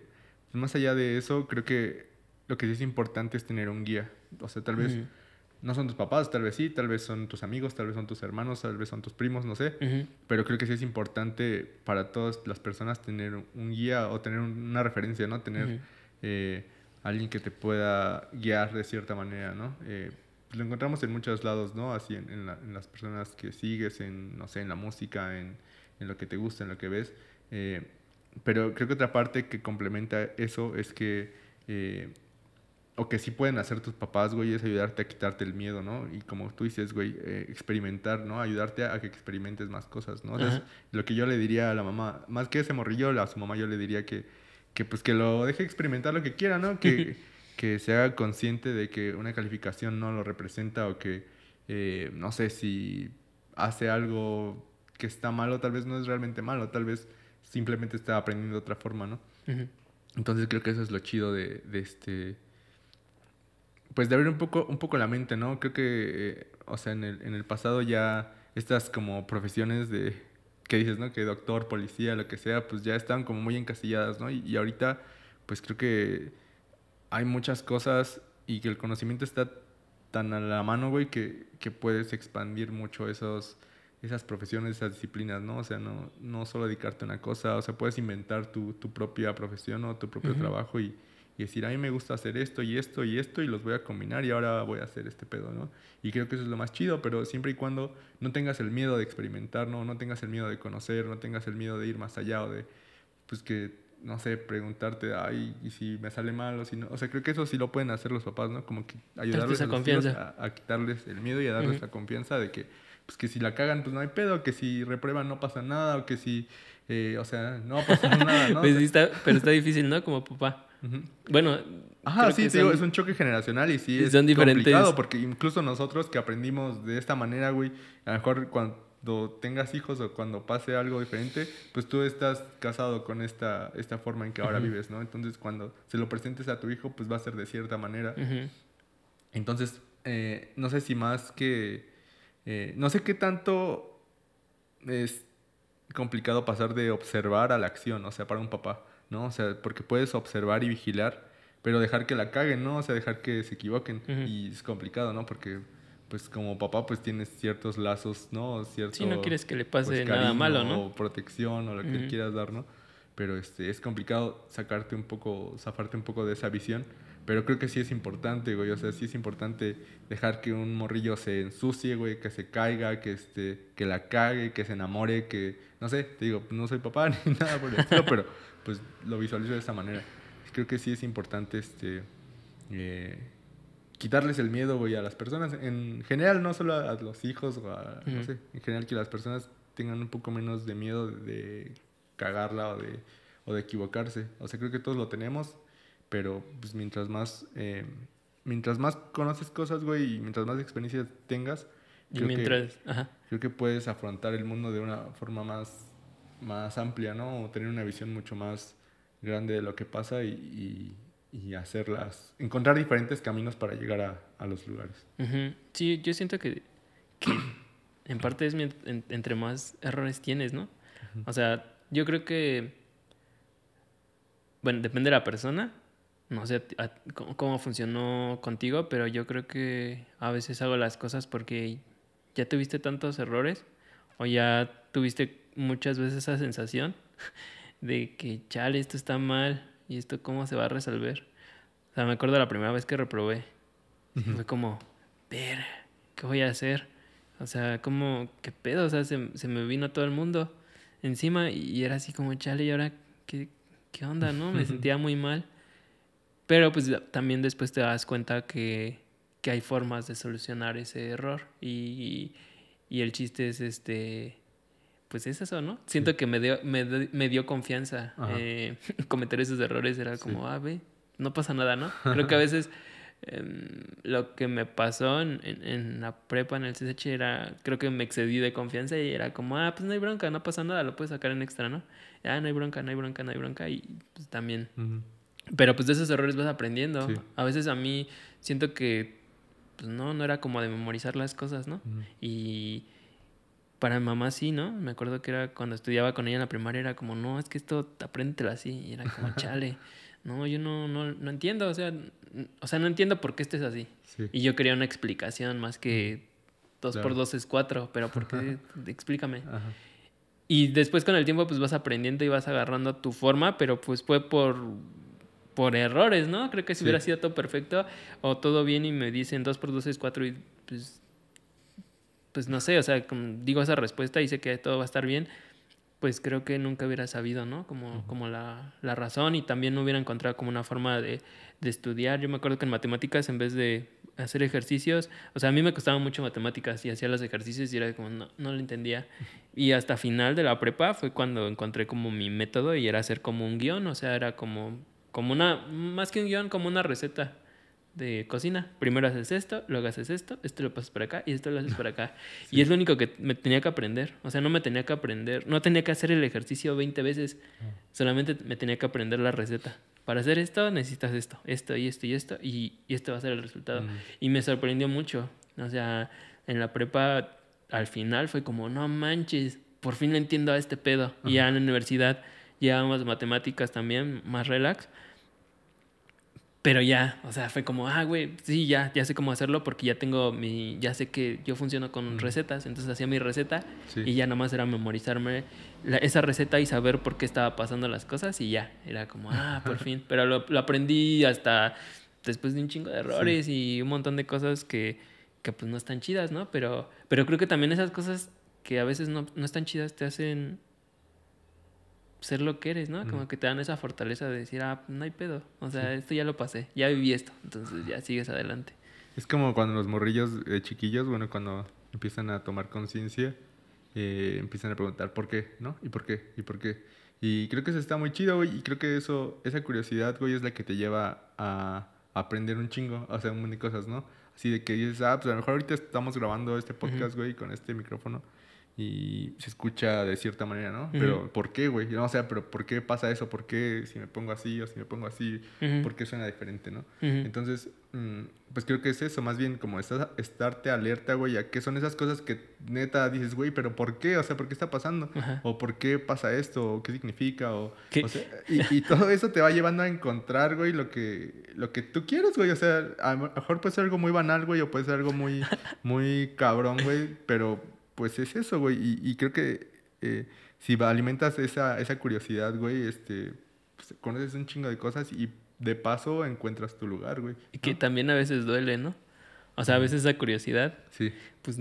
pues, más allá de eso, creo que lo que sí es importante es tener un guía. O sea, tal vez no son tus papás, tal vez sí, tal vez son tus amigos, tal vez son tus hermanos, tal vez son tus primos, no sé. Pero creo que sí es importante para todas las personas tener un guía o tener una referencia, ¿no? Tener eh, alguien que te pueda guiar de cierta manera, ¿no? Eh, lo encontramos en muchos lados, ¿no? Así en, en, las personas que sigues, en, no sé, en la música, en, en lo que te gusta, en lo que ves. Eh, pero creo que otra parte que complementa eso es que o que sí pueden hacer tus papás, güey, es ayudarte a quitarte el miedo, ¿no? Y como tú dices, güey, eh, experimentar, ¿no? Ayudarte a, que experimentes más cosas, ¿no? lo que yo le diría a la mamá, más que ese morrillo, a su mamá yo le diría que, que pues que lo deje experimentar lo que quiera, ¿no? Que, *laughs* que se haga consciente de que una calificación no lo representa o que, eh, no sé, si hace algo que está malo, tal vez no es realmente malo, tal vez simplemente está aprendiendo de otra forma, ¿no? Entonces creo que eso es lo chido de, de este pues de abrir un poco, un poco la mente, ¿no? Creo que, eh, o sea, en el, en el pasado ya estas como profesiones de, que dices, ¿no? Que doctor, policía, lo que sea, pues ya estaban como muy encasilladas, ¿no? Y, ahorita, pues creo que hay muchas cosas y que el conocimiento está tan a la mano, güey, que, que puedes expandir mucho esos, esas profesiones, esas disciplinas, ¿no? O sea, no, no solo dedicarte a una cosa, o sea, puedes inventar tu, tu propia profesión o tu propio trabajo y y decir, a mí me gusta hacer esto y esto y esto y los voy a combinar y ahora voy a hacer este pedo, ¿no? Y creo que eso es lo más chido, pero siempre y cuando no tengas el miedo de experimentar, ¿no? No tengas el miedo de conocer, no tengas el miedo de ir más allá o de, pues que, no sé, preguntarte, ay, y si me sale mal o si no. O sea, creo que eso sí lo pueden hacer los papás, ¿no? Como que ayudarles a, a, quitarles el miedo y a darles la confianza de que, pues que si la cagan, pues no hay pedo, que si reprueban no pasa nada o que si, eh, o sea, no pasa *laughs* nada, ¿no? Pues pero está difícil, ¿no? Como papá. Bueno, Ajá, sí, digo, es un choque generacional y sí es complicado porque incluso nosotros que aprendimos de esta manera, güey, a lo mejor cuando tengas hijos o cuando pase algo diferente, pues tú estás casado con esta, esta forma en que ahora vives, ¿no? Entonces cuando se lo presentes a tu hijo, pues va a ser de cierta manera. Entonces, eh, no sé si más que... Eh, no sé qué tanto es complicado pasar de observar a la acción, o sea, para un papá. ¿no? O sea, porque puedes observar y vigilar, pero dejar que la caguen, ¿no? O sea, dejar que se equivoquen. Y es complicado, ¿no? Porque pues como papá, pues tienes ciertos lazos, ¿no? Cierto, sí, no quieres que le pase pues, nada malo, ¿no? O protección o lo que quieras dar, ¿no? Pero este, es complicado sacarte un poco, zafarte un poco de esa visión. Pero creo que sí es importante, güey. O sea, sí es importante dejar que un morrillo se ensucie, güey, que se caiga, que, este, que la cague, que se enamore, que, no sé, te digo, no soy papá *laughs* ni nada por el estilo, pero pues lo visualizo de esa manera. Creo que sí es importante, este, eh, quitarles el miedo, güey, a las personas. En general, no solo a los hijos, o a, no sé, en general que las personas tengan un poco menos de miedo de, cagarla o de, o de equivocarse. O sea, creo que todos lo tenemos, pero pues mientras más, eh, mientras más conoces cosas, güey, y mientras más experiencias tengas, creo, que, creo que puedes afrontar el mundo de una forma más, más amplia, ¿no? O tener una visión mucho más grande de lo que pasa y y hacerlas, encontrar diferentes caminos para llegar a, a los lugares. Sí, yo siento que, en parte es entre más errores tienes, ¿no? O sea, yo creo que, bueno, depende de la persona, no sé cómo, funcionó contigo, pero yo creo que a veces hago las cosas porque ya tuviste tantos errores o ya tuviste muchas veces esa sensación *laughs* de que, chale, esto está mal, ¿Y esto cómo se va a resolver? O sea, me acuerdo la primera vez que reprobé. Fue como, ver, ¿qué voy a hacer? O sea, como, ¿qué pedo? O sea, se, me vino todo el mundo encima y era así como, chale, ¿y ahora qué, qué onda, no? Me sentía muy mal. Pero pues también después te das cuenta que, que hay formas de solucionar ese error. Y, y, el chiste es este pues es eso, ¿no? Siento que me dio, me, me dio confianza eh, *laughs* cometer esos errores. Era como, ah, ve, no pasa nada, ¿no? *laughs* Creo que a veces em, lo que me pasó en, en, la prepa, en el CSH, era, creo que me excedí de confianza y era como, ah, pues no hay bronca, no pasa nada, lo puedes sacar en extra, ¿no? Ah, no hay bronca, no hay bronca, no hay bronca y pues también. Pero pues de esos errores vas aprendiendo. A veces a mí siento que, pues no, no era como de memorizar las cosas, ¿no? Y para mi mamá sí, ¿no? Me acuerdo que era cuando estudiaba con ella en la primaria, era como, no, es que esto, apréndetelo así. Y era como, *laughs* chale, no, yo no, no, no entiendo, o sea, o sea, no entiendo por qué estés así. Y yo quería una explicación más que dos por dos es cuatro, pero ¿por qué? *laughs* Explícame. Y después con el tiempo pues vas aprendiendo y vas agarrando tu forma, pero pues fue por por errores, ¿no? Creo que si hubiera sido todo perfecto o todo bien y me dicen dos por dos es cuatro y pues pues no sé, o sea, digo esa respuesta y sé que todo va a estar bien, pues creo que nunca hubiera sabido, ¿no? Como, como la, la, razón y también no hubiera encontrado como una forma de, de, estudiar. Yo me acuerdo que en matemáticas, en vez de hacer ejercicios, o sea, a mí me costaba mucho matemáticas y hacía los ejercicios y era como, no, no lo entendía. Y hasta final de la prepa fue cuando encontré como mi método y era hacer como un guion, o sea, era como, como una, más que un guion, como una receta de cocina. Primero haces esto, luego haces esto, esto lo pasas para acá y esto lo haces para acá. *laughs* Y es lo único que me tenía que aprender. O sea, no me tenía que aprender, no tenía que hacer el ejercicio 20 veces, ah. solamente me tenía que aprender la receta. Para hacer esto necesitas esto, esto y esto y esto, y, y este va a ser el resultado. Y me sorprendió mucho. O sea, en la prepa al final fue como, no manches, por fin le entiendo a este pedo. Y ya en la universidad llevábamos matemáticas también, más relax pero ya, o sea, fue como, ah, güey, sí, ya, ya sé cómo hacerlo porque ya tengo mi, ya sé que yo funciono con recetas, entonces hacía mi receta y ya nomás era memorizarme esa receta y saber por qué estaba pasando las cosas y ya, era como, ah, por *laughs* fin, pero lo, lo, aprendí hasta después de un chingo de errores y un montón de cosas que, que pues no están chidas, ¿no? Pero, pero creo que también esas cosas que a veces no, no están chidas te hacen ser lo que eres, ¿no? Como que te dan esa fortaleza de decir, ah, no hay pedo. O sea, esto ya lo pasé, ya viví esto. Entonces ya sigues adelante. Es como cuando los morrillos eh, chiquillos, bueno, cuando empiezan a tomar conciencia, eh, empiezan a preguntar por qué, ¿no? ¿Y por qué? ¿Y por qué? Y creo que eso está muy chido, güey. Y creo que eso, esa curiosidad, güey, es la que te lleva a aprender un chingo, o sea, un montón de cosas, ¿no? Así de que dices, ah, pues a lo mejor ahorita estamos grabando este podcast, güey, con este micrófono. Y se escucha de cierta manera, ¿no? Pero ¿por qué, güey? No, o sea, pero ¿por qué pasa eso? ¿Por qué si me pongo así o si me pongo así? ¿Por qué suena diferente, no? Entonces, mm, pues creo que es eso, más bien como estás, estarte alerta, güey, a qué son esas cosas que neta dices, güey, pero ¿por qué? O sea, ¿por qué está pasando? O ¿por qué pasa esto? ¿O qué significa? O, o sea, y, y, todo eso te va llevando a encontrar, güey, lo que, lo que tú quieres, güey. O sea, a lo mejor puede ser algo muy banal, güey, o puede ser algo muy, muy cabrón, güey, pero pues es eso, güey. Y, creo que eh, si alimentas esa, esa curiosidad, güey, este, pues, conoces un chingo de cosas y de paso encuentras tu lugar, güey. Y que también a veces duele, ¿no? O sea, a veces esa curiosidad, sí. pues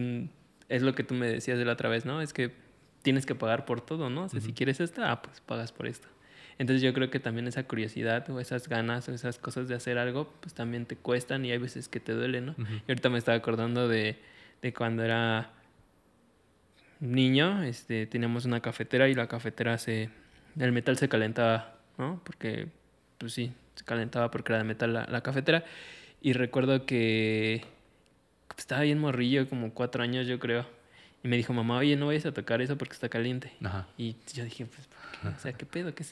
es lo que tú me decías de la otra vez, ¿no? Es que tienes que pagar por todo, ¿no? O sea, si quieres esta, ah, pues pagas por esto. Entonces yo creo que también esa curiosidad o esas ganas o esas cosas de hacer algo, pues también te cuestan y hay veces que te duelen, ¿no? Y ahorita me estaba acordando de, de cuando era niño, este, teníamos una cafetera y la cafetera se, el metal se calentaba, ¿no? Porque, pues sí, se calentaba porque era de metal la, cafetera. Y recuerdo que estaba bien morrillo, como cuatro años yo creo. Y me dijo, mamá, oye, no vayas a tocar eso porque está caliente. Y yo dije, pues, o sea, ¿qué pedo? ¿Qué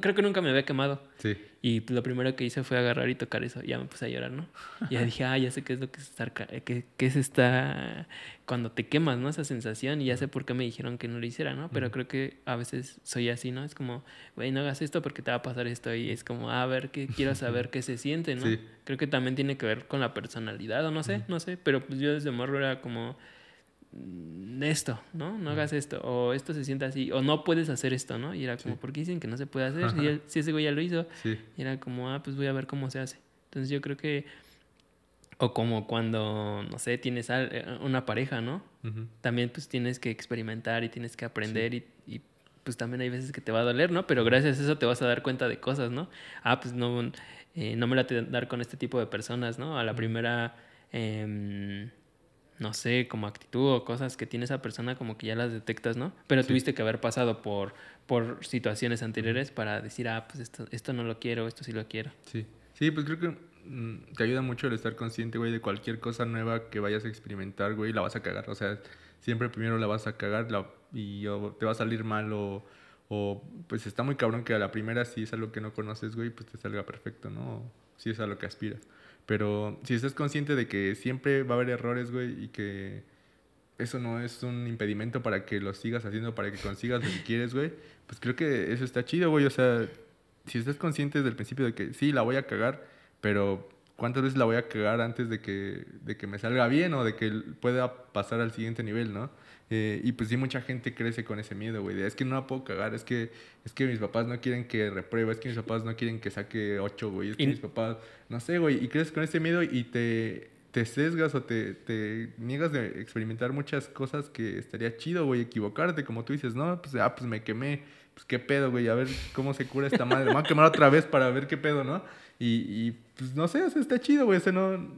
creo que nunca me había quemado. Sí. Y lo primero que hice fue agarrar y tocar eso. ya me puse a llorar, ¿no? Y ya dije, ah, ya sé qué es lo que es estar... Qué, qué es esta... Cuando te quemas, ¿no? Esa sensación. Y ya sé por qué me dijeron que no lo hiciera, ¿no? Pero creo que a veces soy así, ¿no? Es como, güey, no hagas esto porque te va a pasar esto. Y es como, ah, a ver, qué quiero saber qué se siente, ¿no? Sí. Creo que también tiene que ver con la personalidad, o no sé, no sé. Pero pues yo desde morro era como esto, ¿no? No hagas esto, o esto se siente así, o no puedes hacer esto, ¿no? Y era como, ¿por qué dicen que no se puede hacer? Si, ese güey ya lo hizo, y era como, ah, pues voy a ver cómo se hace. Entonces yo creo que, o como cuando, no sé, tienes eh, una pareja, ¿no? También pues tienes que experimentar y tienes que aprender y, pues también hay veces que te va a doler, ¿no? Pero gracias a eso te vas a dar cuenta de cosas, ¿no? Ah, pues no, eh, no me la te dar con este tipo de personas, ¿no? A la primera... Eh, no sé, como actitud o cosas que tiene esa persona como que ya las detectas, ¿no? Pero tuviste que haber pasado por, por situaciones anteriores para decir, ah, pues esto, esto no lo quiero, esto sí lo quiero. Sí, sí, pues creo que mm, te ayuda mucho el estar consciente, güey, de cualquier cosa nueva que vayas a experimentar, güey, la vas a cagar. O sea, siempre primero la vas a cagar y te va a salir mal o, o, pues está muy cabrón que a la primera si es algo que no conoces, güey, pues te salga perfecto, ¿no? Si es a lo que aspiras. Pero si estás consciente de que siempre va a haber errores, güey, y que eso no es un impedimento para que lo sigas haciendo, para que consigas lo que quieres, güey, pues creo que eso está chido, güey. O sea, si estás consciente desde el principio de que sí, la voy a cagar, pero ¿cuántas veces la voy a cagar antes de que, de que me salga bien o de que pueda pasar al siguiente nivel, ¿no? Eh, y pues sí, mucha gente crece con ese miedo, güey. Es que no la puedo cagar, es que, es que mis papás no quieren que repruebe, es que mis papás no quieren que saque ocho, güey. Es que mis papás, no sé, güey. Y creces con ese miedo y te, te sesgas o te, te niegas de experimentar muchas cosas que estaría chido, güey, equivocarte, como tú dices, no, pues, ah, pues me quemé, pues qué pedo, güey, a ver cómo se cura esta madre, me voy a quemar otra vez para ver qué pedo, ¿no? Y, y pues no sé, o sea, está chido, güey, o no,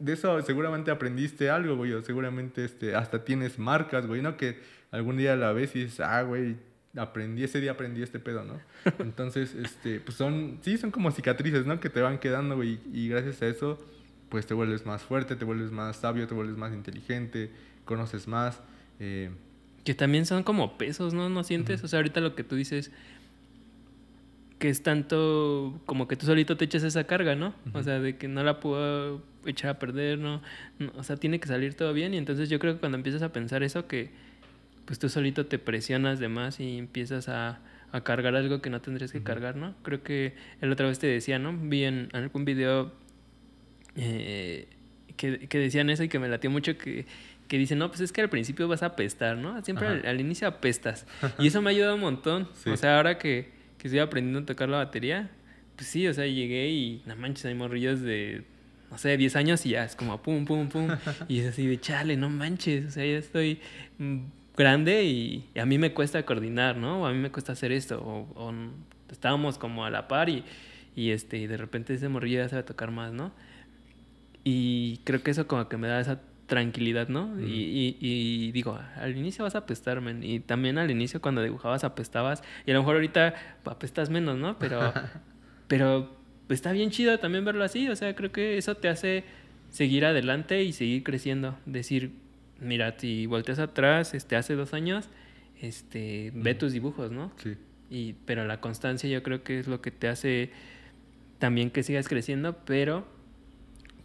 de eso seguramente aprendiste algo, güey, o seguramente este, hasta tienes marcas, güey, ¿no? Que algún día la ves y dices, ah, güey, aprendí, ese día aprendí este pedo, ¿no? *laughs* Entonces, este, pues son, sí, son como cicatrices, ¿no? Que te van quedando, güey, y gracias a eso, pues te vuelves más fuerte, te vuelves más sabio, te vuelves más inteligente, conoces más. Eh. Que también son como pesos, ¿no? ¿No sientes? O sea, ahorita lo que tú dices, que es tanto como que tú solito te echas esa carga, ¿no? O sea, de que no la puedo echar a perder, ¿no? O sea, tiene que salir todo bien y entonces yo creo que cuando empiezas a pensar eso, que pues tú solito te presionas de más y empiezas a, a cargar algo que no tendrías que cargar, ¿no? Creo que el otra vez te decía, ¿no? Vi en algún video eh, que, que, decían eso y que me latió mucho que, que dicen, no, pues es que al principio vas a apestar, ¿no? Siempre al, inicio apestas. *laughs* Y eso me ha ayudado un montón. O sea, ahora que que estoy aprendiendo a tocar la batería, pues sí, o sea, llegué y no manches, hay morrillos de, no sé, 10 años y ya es como pum, pum, pum. *laughs* y es así de chale, no manches, o sea, ya estoy mm, grande y, a mí me cuesta coordinar, ¿no? O a mí me cuesta hacer esto. O, estábamos como a la par y, y, este, y de repente ese morrillo ya sabe tocar más, ¿no? Y creo que eso como que me da esa tranquilidad, ¿no? y, y, digo, al inicio vas a apestar, men. Y también al inicio cuando dibujabas apestabas. Y a lo mejor ahorita apestas menos, ¿no? Pero, *laughs* pero está bien chido también verlo así. O sea, creo que eso te hace seguir adelante y seguir creciendo. Decir, mira, si volteas atrás, este, hace dos años, este, ve tus dibujos, ¿no? Sí. Y, pero la constancia yo creo que es lo que te hace también que sigas creciendo, pero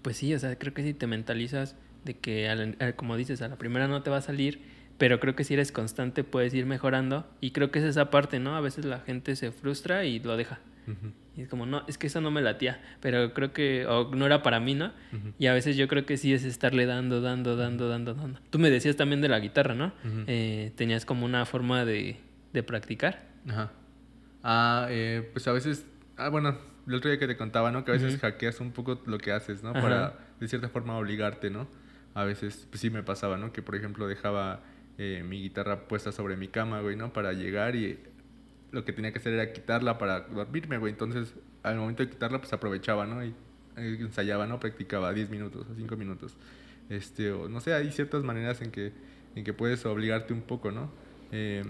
pues sí, o sea, creo que si te mentalizas de que, como dices, a la primera no te va a salir, pero creo que si eres constante puedes ir mejorando y creo que es esa parte, ¿no? A veces la gente se frustra y lo deja. Y es como, no, es que eso no me latía, pero creo que, o no era para mí, ¿no? Y a veces yo creo que sí es estarle dando, dando, dando, dando, dando. Tú me decías también de la guitarra, ¿no? Eh, tenías como una forma de, de practicar. Ajá. Ah, eh, pues a veces, ah, bueno, el otro día que te contaba, ¿no? Que a veces hackeas un poco lo que haces, ¿no? Para, de cierta forma, obligarte, ¿no? A veces, pues sí me pasaba, ¿no? Que, por ejemplo, dejaba eh, mi guitarra puesta sobre mi cama, güey, ¿no? Para llegar y lo que tenía que hacer era quitarla para dormirme, güey. Entonces, al momento de quitarla, pues aprovechaba, ¿no? Y eh, ensayaba, ¿no? Practicaba 10 minutos o 5 minutos. Este, o no sé, hay ciertas maneras en que, en que puedes obligarte un poco, ¿no? Eh,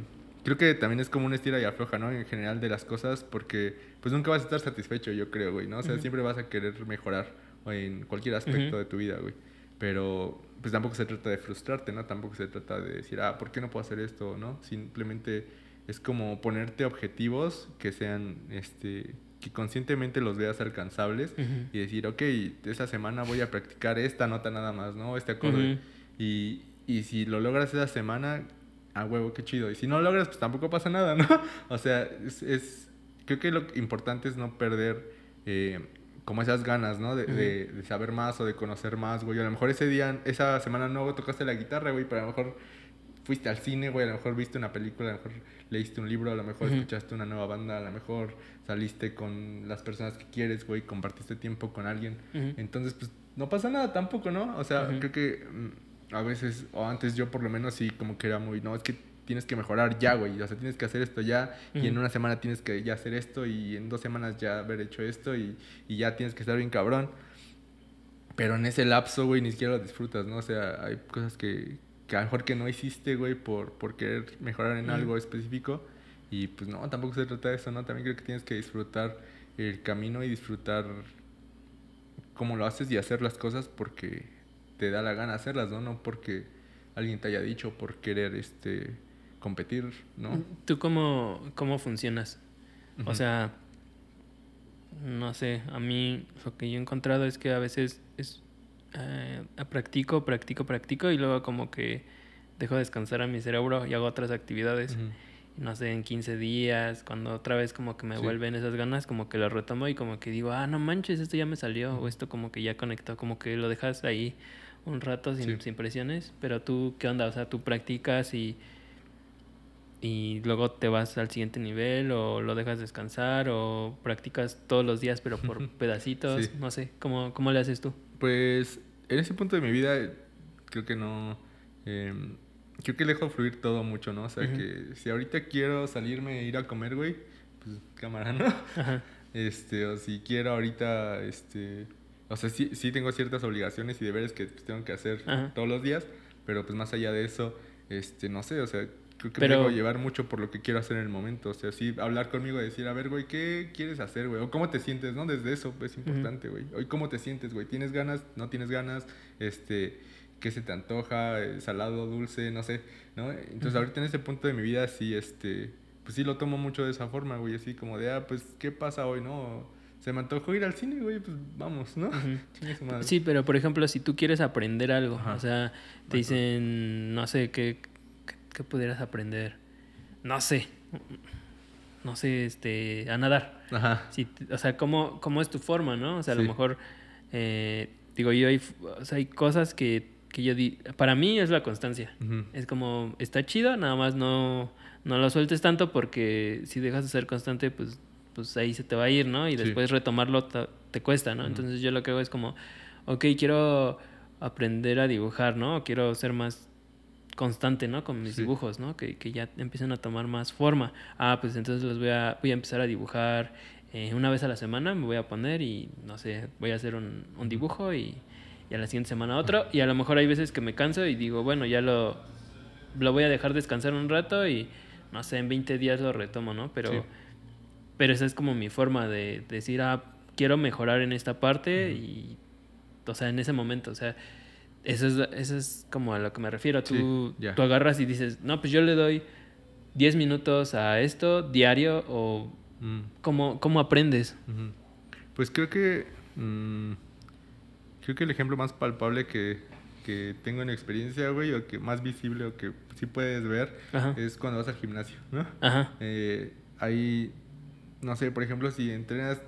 creo que también es como una estira y afloja, ¿no? En general de las cosas, porque pues nunca vas a estar satisfecho, yo creo, güey, ¿no? O sea, siempre vas a querer mejorar en cualquier aspecto de tu vida, güey. Pero pues tampoco se trata de frustrarte, ¿no? Tampoco se trata de decir, ah, ¿por qué no puedo hacer esto, no? Simplemente es como ponerte objetivos que sean, este, que conscientemente los veas alcanzables y decir, ok, esta semana voy a practicar esta nota nada más, ¿no? Este acorde. y, y si lo logras esa semana, a huevo, qué chido. Y si no lo logras, pues tampoco pasa nada, ¿no? *laughs* O sea, es, creo que lo importante es no perder eh, como esas ganas, ¿no? De, de, saber más o de conocer más, güey. A lo mejor ese día, esa semana no tocaste la guitarra, güey, pero a lo mejor fuiste al cine, güey, a lo mejor viste una película, a lo mejor leíste un libro, a lo mejor escuchaste una nueva banda, a lo mejor saliste con las personas que quieres, güey, compartiste tiempo con alguien. Entonces, pues no pasa nada tampoco, ¿no? O sea, creo que mm, a veces, o antes yo por lo menos sí, como que era muy, no, es que tienes que mejorar ya, güey, o sea, tienes que hacer esto ya, y en una semana tienes que ya hacer esto, y en dos semanas ya haber hecho esto, y, y ya tienes que estar bien cabrón. Pero en ese lapso, güey, ni siquiera lo disfrutas, ¿no? O sea, hay cosas que, que a lo mejor que no hiciste, güey, por, por querer mejorar en algo específico. Y pues no, tampoco se trata de eso, ¿no? También creo que tienes que disfrutar el camino y disfrutar cómo lo haces y hacer las cosas porque te da la gana hacerlas, ¿no? No porque alguien te haya dicho por querer este competir, ¿no? ¿Tú cómo, cómo funcionas? O sea, no sé, a mí lo que yo he encontrado es que a veces es eh, practico, practico, practico y luego como que dejo descansar a mi cerebro y hago otras actividades. No sé, en 15 días, cuando otra vez como que me vuelven esas ganas, como que lo retomo y como que digo, ah, no manches, esto ya me salió, o esto como que ya conectó, como que lo dejas ahí un rato sin, sin, presiones, pero tú, ¿qué onda? O sea, tú practicas y, y luego te vas al siguiente nivel o lo dejas descansar o practicas todos los días pero por *laughs* pedacitos, no sé, ¿cómo, ¿cómo le haces tú? Pues en ese punto de mi vida creo que no... Em, creo que dejo fluir todo mucho, ¿no? O sea, que si ahorita quiero salirme e ir a comer, güey, pues cámara, ¿no? Este, o si quiero ahorita, este, o sea, sí, sí tengo ciertas obligaciones y deberes que pues, tengo que hacer todos los días, pero pues más allá de eso, este, no sé, o sea, creo que pero... llevar mucho por lo que quiero hacer en el momento. O sea, sí, hablar conmigo y decir, a ver, güey, ¿qué quieres hacer, güey? O cómo te sientes, ¿no? Desde eso es importante, güey. Hoy, ¿cómo te sientes, güey? ¿Tienes ganas? ¿No tienes ganas? Este, ¿qué se te antoja? Eh, ¿Salado, dulce? No sé, ¿no? Entonces, ahorita en ese punto de mi vida, sí, este, pues sí lo tomo mucho de esa forma, güey. Así como de, ah, pues, ¿qué pasa hoy, no? se me antojó ir al cine, güey, pues vamos, ¿no? *laughs* Sí, pero por ejemplo, si tú quieres aprender algo, o sea, te dicen, no sé, ¿qué, ¿qué, pudieras aprender? No sé, no sé, este, a nadar. Ajá. o sea, ¿cómo, ¿cómo es tu forma, no? O sea, a lo mejor, eh, digo, yo hay, o sea, hay cosas que, que yo di, para mí es la constancia. Es como, está chido, nada más no, no lo sueltes tanto porque si dejas de ser constante, pues pues ahí se te va a ir, ¿no? Y después retomarlo te, cuesta, ¿no? Entonces yo lo que hago es como, ok, quiero aprender a dibujar, ¿no? Quiero ser más constante, ¿no? Con mis dibujos, ¿no? Que, que, ya empiecen a tomar más forma. Ah, pues entonces los voy a, voy a empezar a dibujar eh, una vez a la semana, me voy a poner y, no sé, voy a hacer un, un dibujo y, y, a la siguiente semana otro. Y a lo mejor hay veces que me canso y digo, bueno, ya lo, lo voy a dejar descansar un rato y, no sé, en 20 días lo retomo, ¿no? Pero... Pero esa es como mi forma de, decir, ah, quiero mejorar en esta parte y, o sea, en ese momento, o sea, Eso es, eso es como a lo que me refiero. Tú, tú agarras y dices, no, pues yo le doy 10 minutos a esto diario o Mm, cómo, cómo aprendes. Pues creo que. mm, creo que el ejemplo más palpable que, que tengo en experiencia, güey, o que más visible o que sí puedes ver, Ajá. es cuando vas al gimnasio, ¿no? Ajá. Eh, ahí, no sé, por ejemplo, si entrenas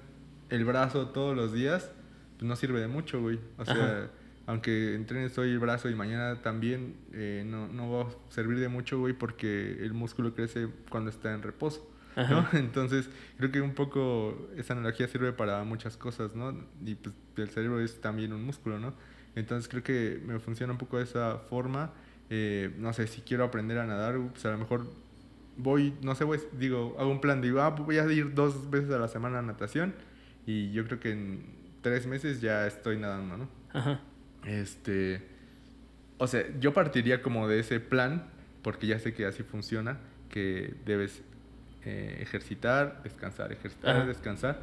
el brazo todos los días, pues no sirve de mucho, güey. O sea, Ajá. Aunque entrenes hoy el brazo y mañana también, eh, no, no va a servir de mucho, güey, porque el músculo crece cuando está en reposo. ¿no? *laughs* Entonces, creo que un poco esa analogía sirve para muchas cosas, ¿no? Y pues el cerebro es también un músculo, ¿no? Entonces, creo que me funciona un poco de esa forma. Eh, no sé, si quiero aprender a nadar, pues a lo mejor voy, no sé, voy, digo, hago un plan, digo, ah, voy a ir dos veces a la semana a natación y yo creo que en tres meses ya estoy nadando, ¿no? Ajá. Este, o sea, yo partiría como de ese plan, porque ya sé que así funciona, que debes eh, ejercitar, descansar, ejercitar, Ajá. descansar.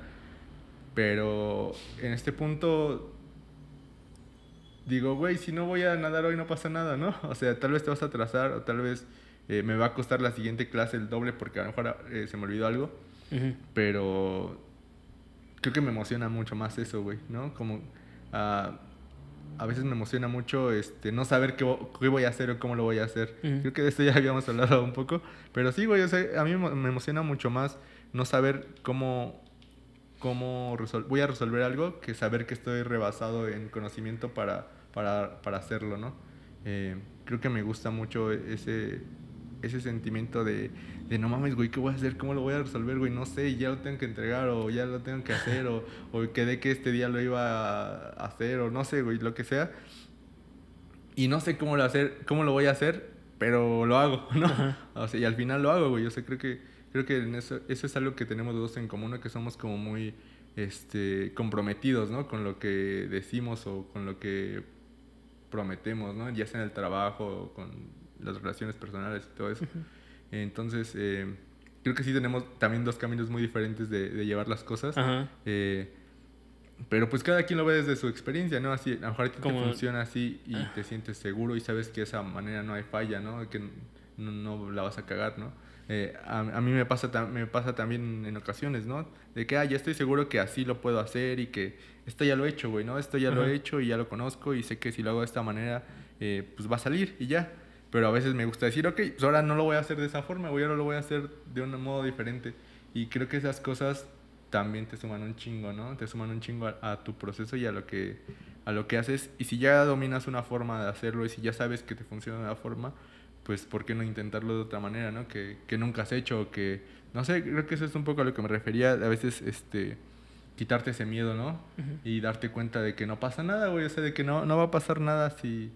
Pero en este punto digo, güey, si no voy a nadar hoy no pasa nada, ¿no? *laughs* O sea, tal vez te vas a atrasar o tal vez eh, me va a costar la siguiente clase el doble porque a lo mejor eh, se me olvidó algo. Ujú. Pero creo que me emociona mucho más eso, güey, ¿no? Como ah, a veces me emociona mucho este, no saber qué, qué voy a hacer o cómo lo voy a hacer. Creo que de esto ya habíamos *laughs* hablado un poco. Pero sí, güey, o sea, a mí me emociona mucho más no saber cómo, cómo voy a resolver algo que saber que estoy rebasado en conocimiento para, para, para hacerlo, ¿no? Eh, creo que me gusta mucho ese, ese sentimiento de, de no mames, güey, ¿qué voy a hacer? ¿Cómo lo voy a resolver, güey? No sé, ya lo tengo que entregar o ya lo tengo que hacer o, o quedé que este día lo iba a hacer o no sé, güey, lo que sea. Y no sé cómo lo, hacer, cómo lo voy a hacer, pero lo hago, *laughs* ¿no? Ajá. O sea, y al final lo hago, güey. O sea, creo que, creo que en eso, eso es algo que tenemos dos en común, ¿no? que somos como muy este, comprometidos, ¿no? Con lo que decimos o con lo que prometemos, ¿no? Ya sea en el trabajo o con las relaciones personales y todo eso. Entonces, eh, creo que sí tenemos también dos caminos muy diferentes de, de llevar las cosas. Ajá. Eh, pero pues cada quien lo ve desde su experiencia, ¿no? Así, a lo mejor a ti te funciona así y Ah. te sientes seguro y sabes que de esa manera no hay falla, ¿no? Que no, no la vas a cagar, ¿no? Eh, a, a mí me pasa, me pasa también en ocasiones, ¿no? De que, ah, ya estoy seguro que así lo puedo hacer y que esto ya lo he hecho, güey, ¿no? Esto ya lo he hecho y ya lo conozco y sé que si lo hago de esta manera, eh, pues va a salir y ya. Pero a veces me gusta decir, ok, pues ahora no lo voy a hacer de esa forma, güey, ahora lo voy a hacer de un modo diferente. Y creo que esas cosas también te suman un chingo, ¿no? Te suman un chingo a, a tu proceso y a lo que a lo que haces. Y si ya dominas una forma de hacerlo y si ya sabes que te funciona de una forma, pues ¿por qué no intentarlo de otra manera, ¿no? Que, que nunca has hecho o que no sé, creo que eso es un poco a lo que me refería, a veces este quitarte ese miedo, ¿no? Ujú. Y darte cuenta de que no pasa nada, güey, o sea, de que no no va a pasar nada si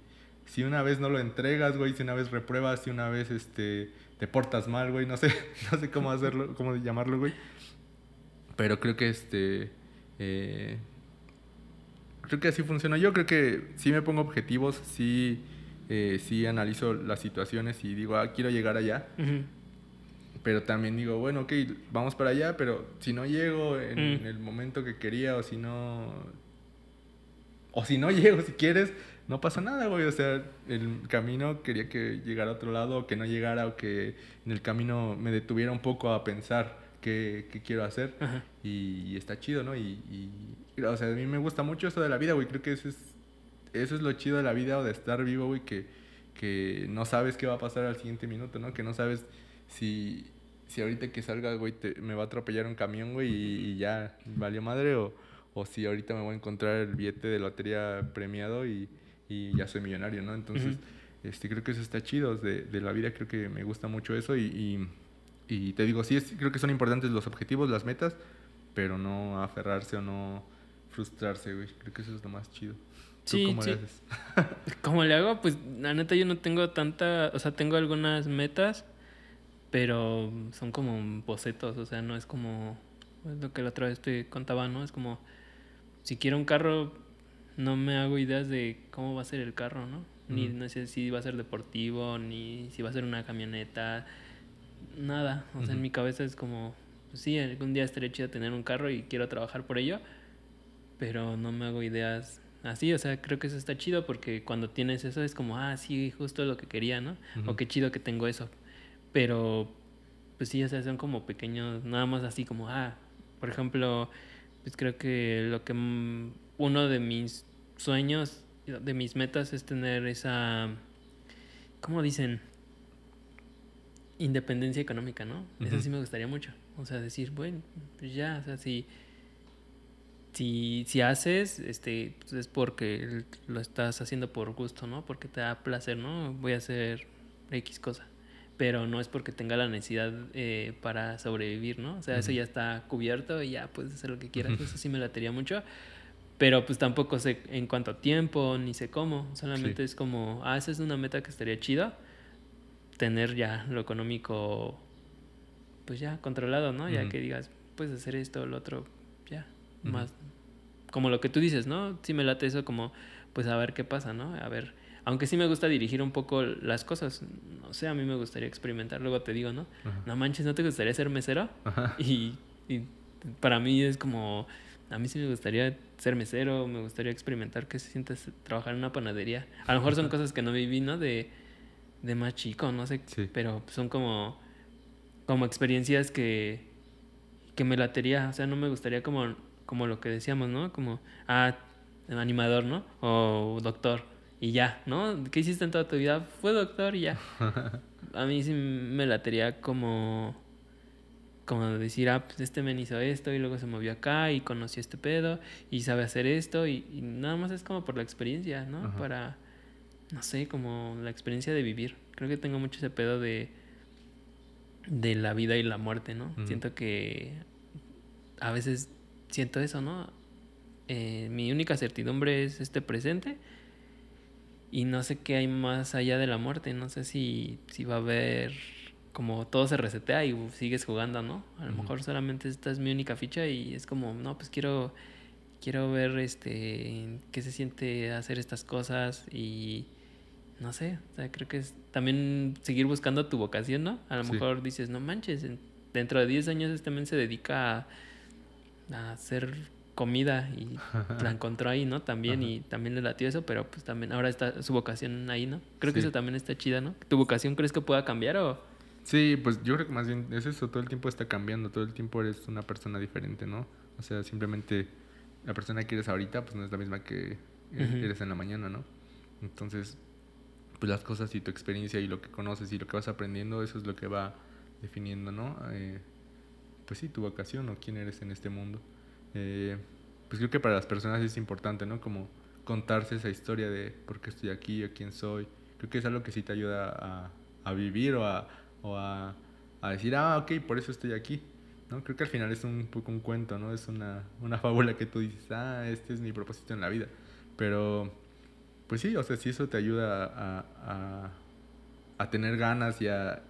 si una vez no lo entregas, güey, si una vez repruebas, si una vez este te portas mal, güey, no sé, *laughs* no sé cómo hacerlo, cómo llamarlo, güey. Pero creo que este. eh, creo que así funciona. Yo creo que sí me pongo objetivos, sí, eh, sí analizo las situaciones y digo, ah, quiero llegar allá. Ujú. Pero también digo, bueno, ok, vamos para allá, pero si no llego en Mm. el momento que quería o si no. O si no *laughs* llego, si quieres, no pasa nada, güey. O sea, el camino quería que llegara a otro lado, o que no llegara, o que en el camino me detuviera un poco a pensar qué, qué quiero hacer. Y, está chido, ¿no? Y, y, o sea, a mí me gusta mucho eso de la vida, güey. Creo que eso es, eso es lo chido de la vida o de estar vivo, güey, que, que no sabes qué va a pasar al siguiente minuto, ¿no? Que no sabes si, si ahorita que salga, güey, te- me va a atropellar un camión, güey, y, y ya valió madre, o, o si ahorita me voy a encontrar el billete de lotería premiado y, y ya soy millonario, ¿no? Entonces, este, creo que eso está chido. De, de la vida creo que me gusta mucho eso y, y, y te digo, sí, es- creo que son importantes los objetivos, las metas, pero no aferrarse o no frustrarse, güey. Creo que eso es lo más chido. ¿Tú Sí, cómo sí. le haces? *laughs* ¿Cómo le hago? Pues la neta yo no tengo tanta, o sea, tengo algunas metas, pero son como bocetos, o sea, no es como es lo que la otra vez te contaba, ¿no? Es como si quiero un carro, no me hago ideas de cómo va a ser el carro, ¿no? Ni no sé si va a ser deportivo, ni si va a ser una camioneta, nada. O sea, en mi cabeza es como, pues sí, algún día estaría chido tener un carro y quiero trabajar por ello, pero no me hago ideas así, o sea, creo que eso está chido porque cuando tienes eso es como, ah, sí, justo lo que quería, ¿no? O qué chido que tengo eso. Pero, pues sí, o sea, son como pequeños, nada más así como, ah, por ejemplo, pues creo que lo que uno de mis sueños, de mis metas es tener esa, ¿cómo dicen? Independencia económica, ¿no? Eso sí me gustaría mucho. O sea, decir, bueno, pues ya, o sea, si si, si haces, este, pues es porque lo estás haciendo por gusto, ¿no? Porque te da placer, ¿no? Voy a hacer X cosa. Pero no es porque tenga la necesidad eh, para sobrevivir, ¿no? O sea, eso ya está cubierto y ya puedes hacer lo que quieras. Eso sí me latería mucho. Pero pues tampoco sé en cuánto tiempo, ni sé cómo. Solamente es como, ah, esa es una meta que estaría chida. Tener ya lo económico, pues ya controlado, ¿no? Ya que digas, puedes hacer esto, lo otro, ya más como lo que tú dices, ¿no? Sí me late eso como, pues a ver qué pasa, ¿no? A ver, aunque sí me gusta dirigir un poco las cosas, no sé, a mí me gustaría experimentar, luego te digo, ¿no? No manches, ¿no te gustaría ser mesero? *laughs* Y, y, para mí es como, a mí sí me gustaría ser mesero, me gustaría experimentar qué se siente trabajar en una panadería. A lo mejor son cosas que no viví, ¿no? De, de más chico, no sé, pero son como, como experiencias que, que me latería, o sea, no me gustaría como como lo que decíamos, ¿no? Como, ah, animador, ¿no? O doctor. Y ya, ¿no? ¿Qué hiciste en toda tu vida? Fue doctor y ya. *laughs* A mí sí me latería como como decir, ah, pues este men hizo esto y luego se movió acá y conoció este pedo y sabe hacer esto y, nada más es como por la experiencia, ¿no? Para, no sé, como la experiencia de vivir. Creo que tengo mucho ese pedo de, de la vida y la muerte, ¿no? Siento que a veces siento eso, ¿no? Eh, mi única certidumbre es este presente y no sé qué hay más allá de la muerte, no sé si, si va a haber como todo se resetea y sigues jugando, ¿no? A lo mejor solamente esta es mi única ficha y es como, no, pues quiero quiero ver este qué se siente hacer estas cosas y no sé, o sea, creo que es también seguir buscando tu vocación, ¿no? A lo mejor dices, no manches, dentro de 10 años este men se dedica a a hacer comida y *laughs* la encontró ahí, ¿no? También y también le latió eso, pero pues también ahora está su vocación ahí, ¿no? Creo que eso también está chida, ¿no? ¿Tu vocación crees que pueda cambiar o...? Sí, pues yo creo que más bien es eso, todo el tiempo está cambiando, todo el tiempo eres una persona diferente, ¿no? O sea, simplemente la persona que eres ahorita pues no es la misma que eres en la mañana, ¿no? Entonces, pues las cosas y tu experiencia y lo que conoces y lo que vas aprendiendo, eso es lo que va definiendo, ¿no? Eh, pues sí, tu vocación o quién eres en este mundo. Eh, pues creo que para las personas es importante, ¿no? Como contarse esa historia de por qué estoy aquí o quién soy. Creo que es algo que sí te ayuda a, vivir o, a, o a, decir, ah, ok, por eso estoy aquí. ¿no? Creo que al final es un poco un cuento, ¿no? Es una, una fábula que tú dices, ah, este es mi propósito en la vida. Pero, pues sí, o sea, si eso te ayuda a, a tener ganas y a,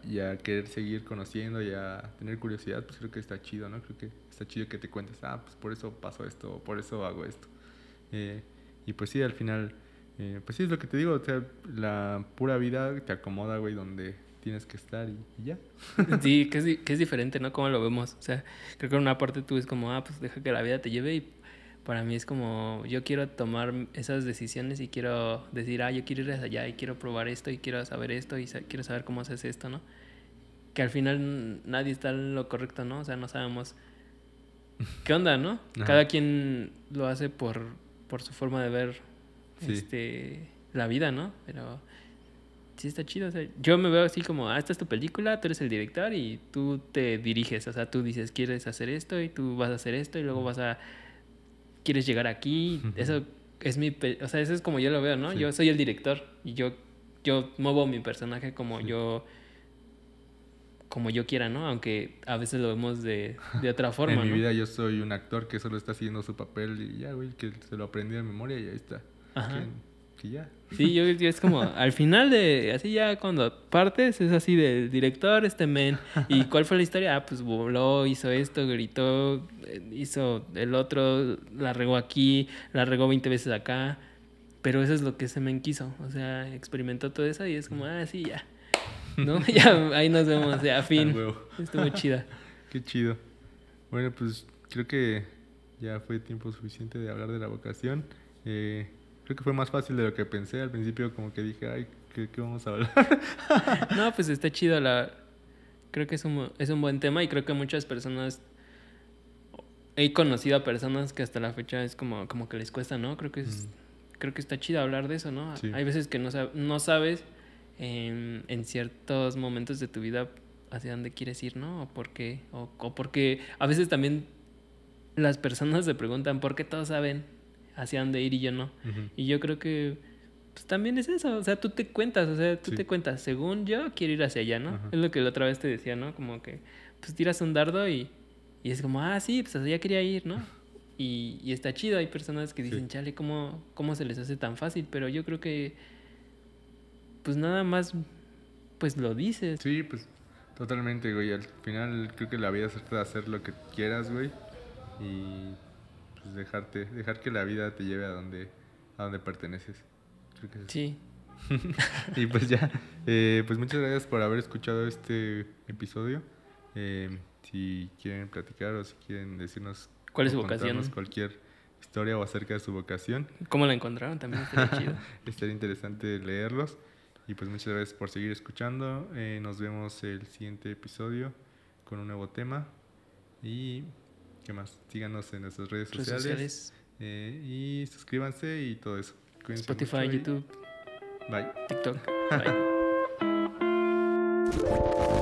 querer seguir conociendo y a tener curiosidad, pues creo que está chido, ¿no? Creo que está chido que te cuentes, ah, pues por eso pasó esto, por eso hago esto. Eh, y pues sí, al final, eh, pues sí es lo que te digo, o sea, la pura vida te acomoda, güey, donde tienes que estar y, ya. *laughs* Sí, que es, que es diferente, ¿no? Como lo vemos. O sea, creo que en una parte tú es como, ah, pues deja que la vida te lleve y para mí es como, yo quiero tomar esas decisiones y quiero decir, ah, yo quiero ir allá y quiero probar esto y quiero saber esto y quiero saber cómo se hace esto, ¿no? Que al final nadie está en lo correcto, ¿no? O sea, no sabemos *laughs* qué onda, ¿no? Cada quien lo hace por, por su forma de ver este, la vida, ¿no? Pero sí está chido. O sea, yo me veo así como, ah, esta es tu película, tú eres el director y tú te diriges. O sea, tú dices, quieres hacer esto y tú vas a hacer esto y luego vas a quieres llegar aquí. Eso es mi, o sea, eso es como yo lo veo, ¿no? Yo soy el director y yo, yo muevo mi personaje como yo como yo quiera, ¿no? Aunque a veces lo vemos de, de otra *laughs* forma. en mi vida yo soy un actor que solo está haciendo su papel y ya, güey, que se lo aprendió de memoria y ahí está. Ajá ya. Sí, yo, es como, al final de, así ya cuando partes, es así del director, este men. ¿Y *laughs* cuál fue la historia? Ah, pues voló, hizo esto, gritó, eh, hizo el otro, la regó aquí, la regó 20 veces acá. Pero eso es lo que ese men quiso. O sea, experimentó todo eso y es como, ah, sí, ya. ¿No? *laughs* ya, ahí nos vemos, ya, fin. Estuvo chida. *laughs* Qué chido. Bueno, pues creo que ya fue tiempo suficiente de hablar de la vocación. Eh, creo que fue más fácil de lo que pensé. Al principio como que dije, ay, ¿qué, qué vamos a hablar? *laughs* no, pues está chido la... Creo que es un, es un buen tema y creo que muchas personas... He conocido a personas que hasta la fecha es como, como que les cuesta, ¿no? Creo que es... Creo que está chido hablar de eso, ¿no? Hay veces que no, no sabes en, en, ciertos momentos de tu vida hacia dónde quieres ir, ¿no? O por qué. O, o porque a veces también las personas se preguntan por qué todos saben hacia dónde ir y yo no. Y yo creo que pues también es eso, o sea, tú te cuentas, o sea, tú te cuentas, según yo quiero ir hacia allá, ¿no? Es lo que la otra vez te decía, ¿no? Como que pues tiras un dardo y, y es como, ah, sí, pues allá quería ir, ¿no? *laughs* Y, y está chido, hay personas que dicen, chale, ¿cómo, ¿cómo se les hace tan fácil? Pero yo creo que pues nada más pues lo dices. Sí, pues totalmente, güey. Al final creo que la vida es de hacer lo que quieras, güey y pues dejarte, dejar que la vida te lleve a donde, a donde perteneces. Sí. *laughs* y pues ya, eh, pues muchas gracias por haber escuchado este episodio. Eh, si quieren platicar o si quieren decirnos cuál es su vocación, cualquier historia o acerca de su vocación. ¿Cómo la encontraron? También estaría *laughs* chido. estaría interesante leerlos. Y pues muchas gracias por seguir escuchando. Eh, nos vemos el siguiente episodio con un nuevo tema. Y ¿Qué más? Síganos en nuestras redes, sociales. Eh, y suscríbanse y todo eso. Spotify, YouTube. Bye. TikTok. *laughs* Bye.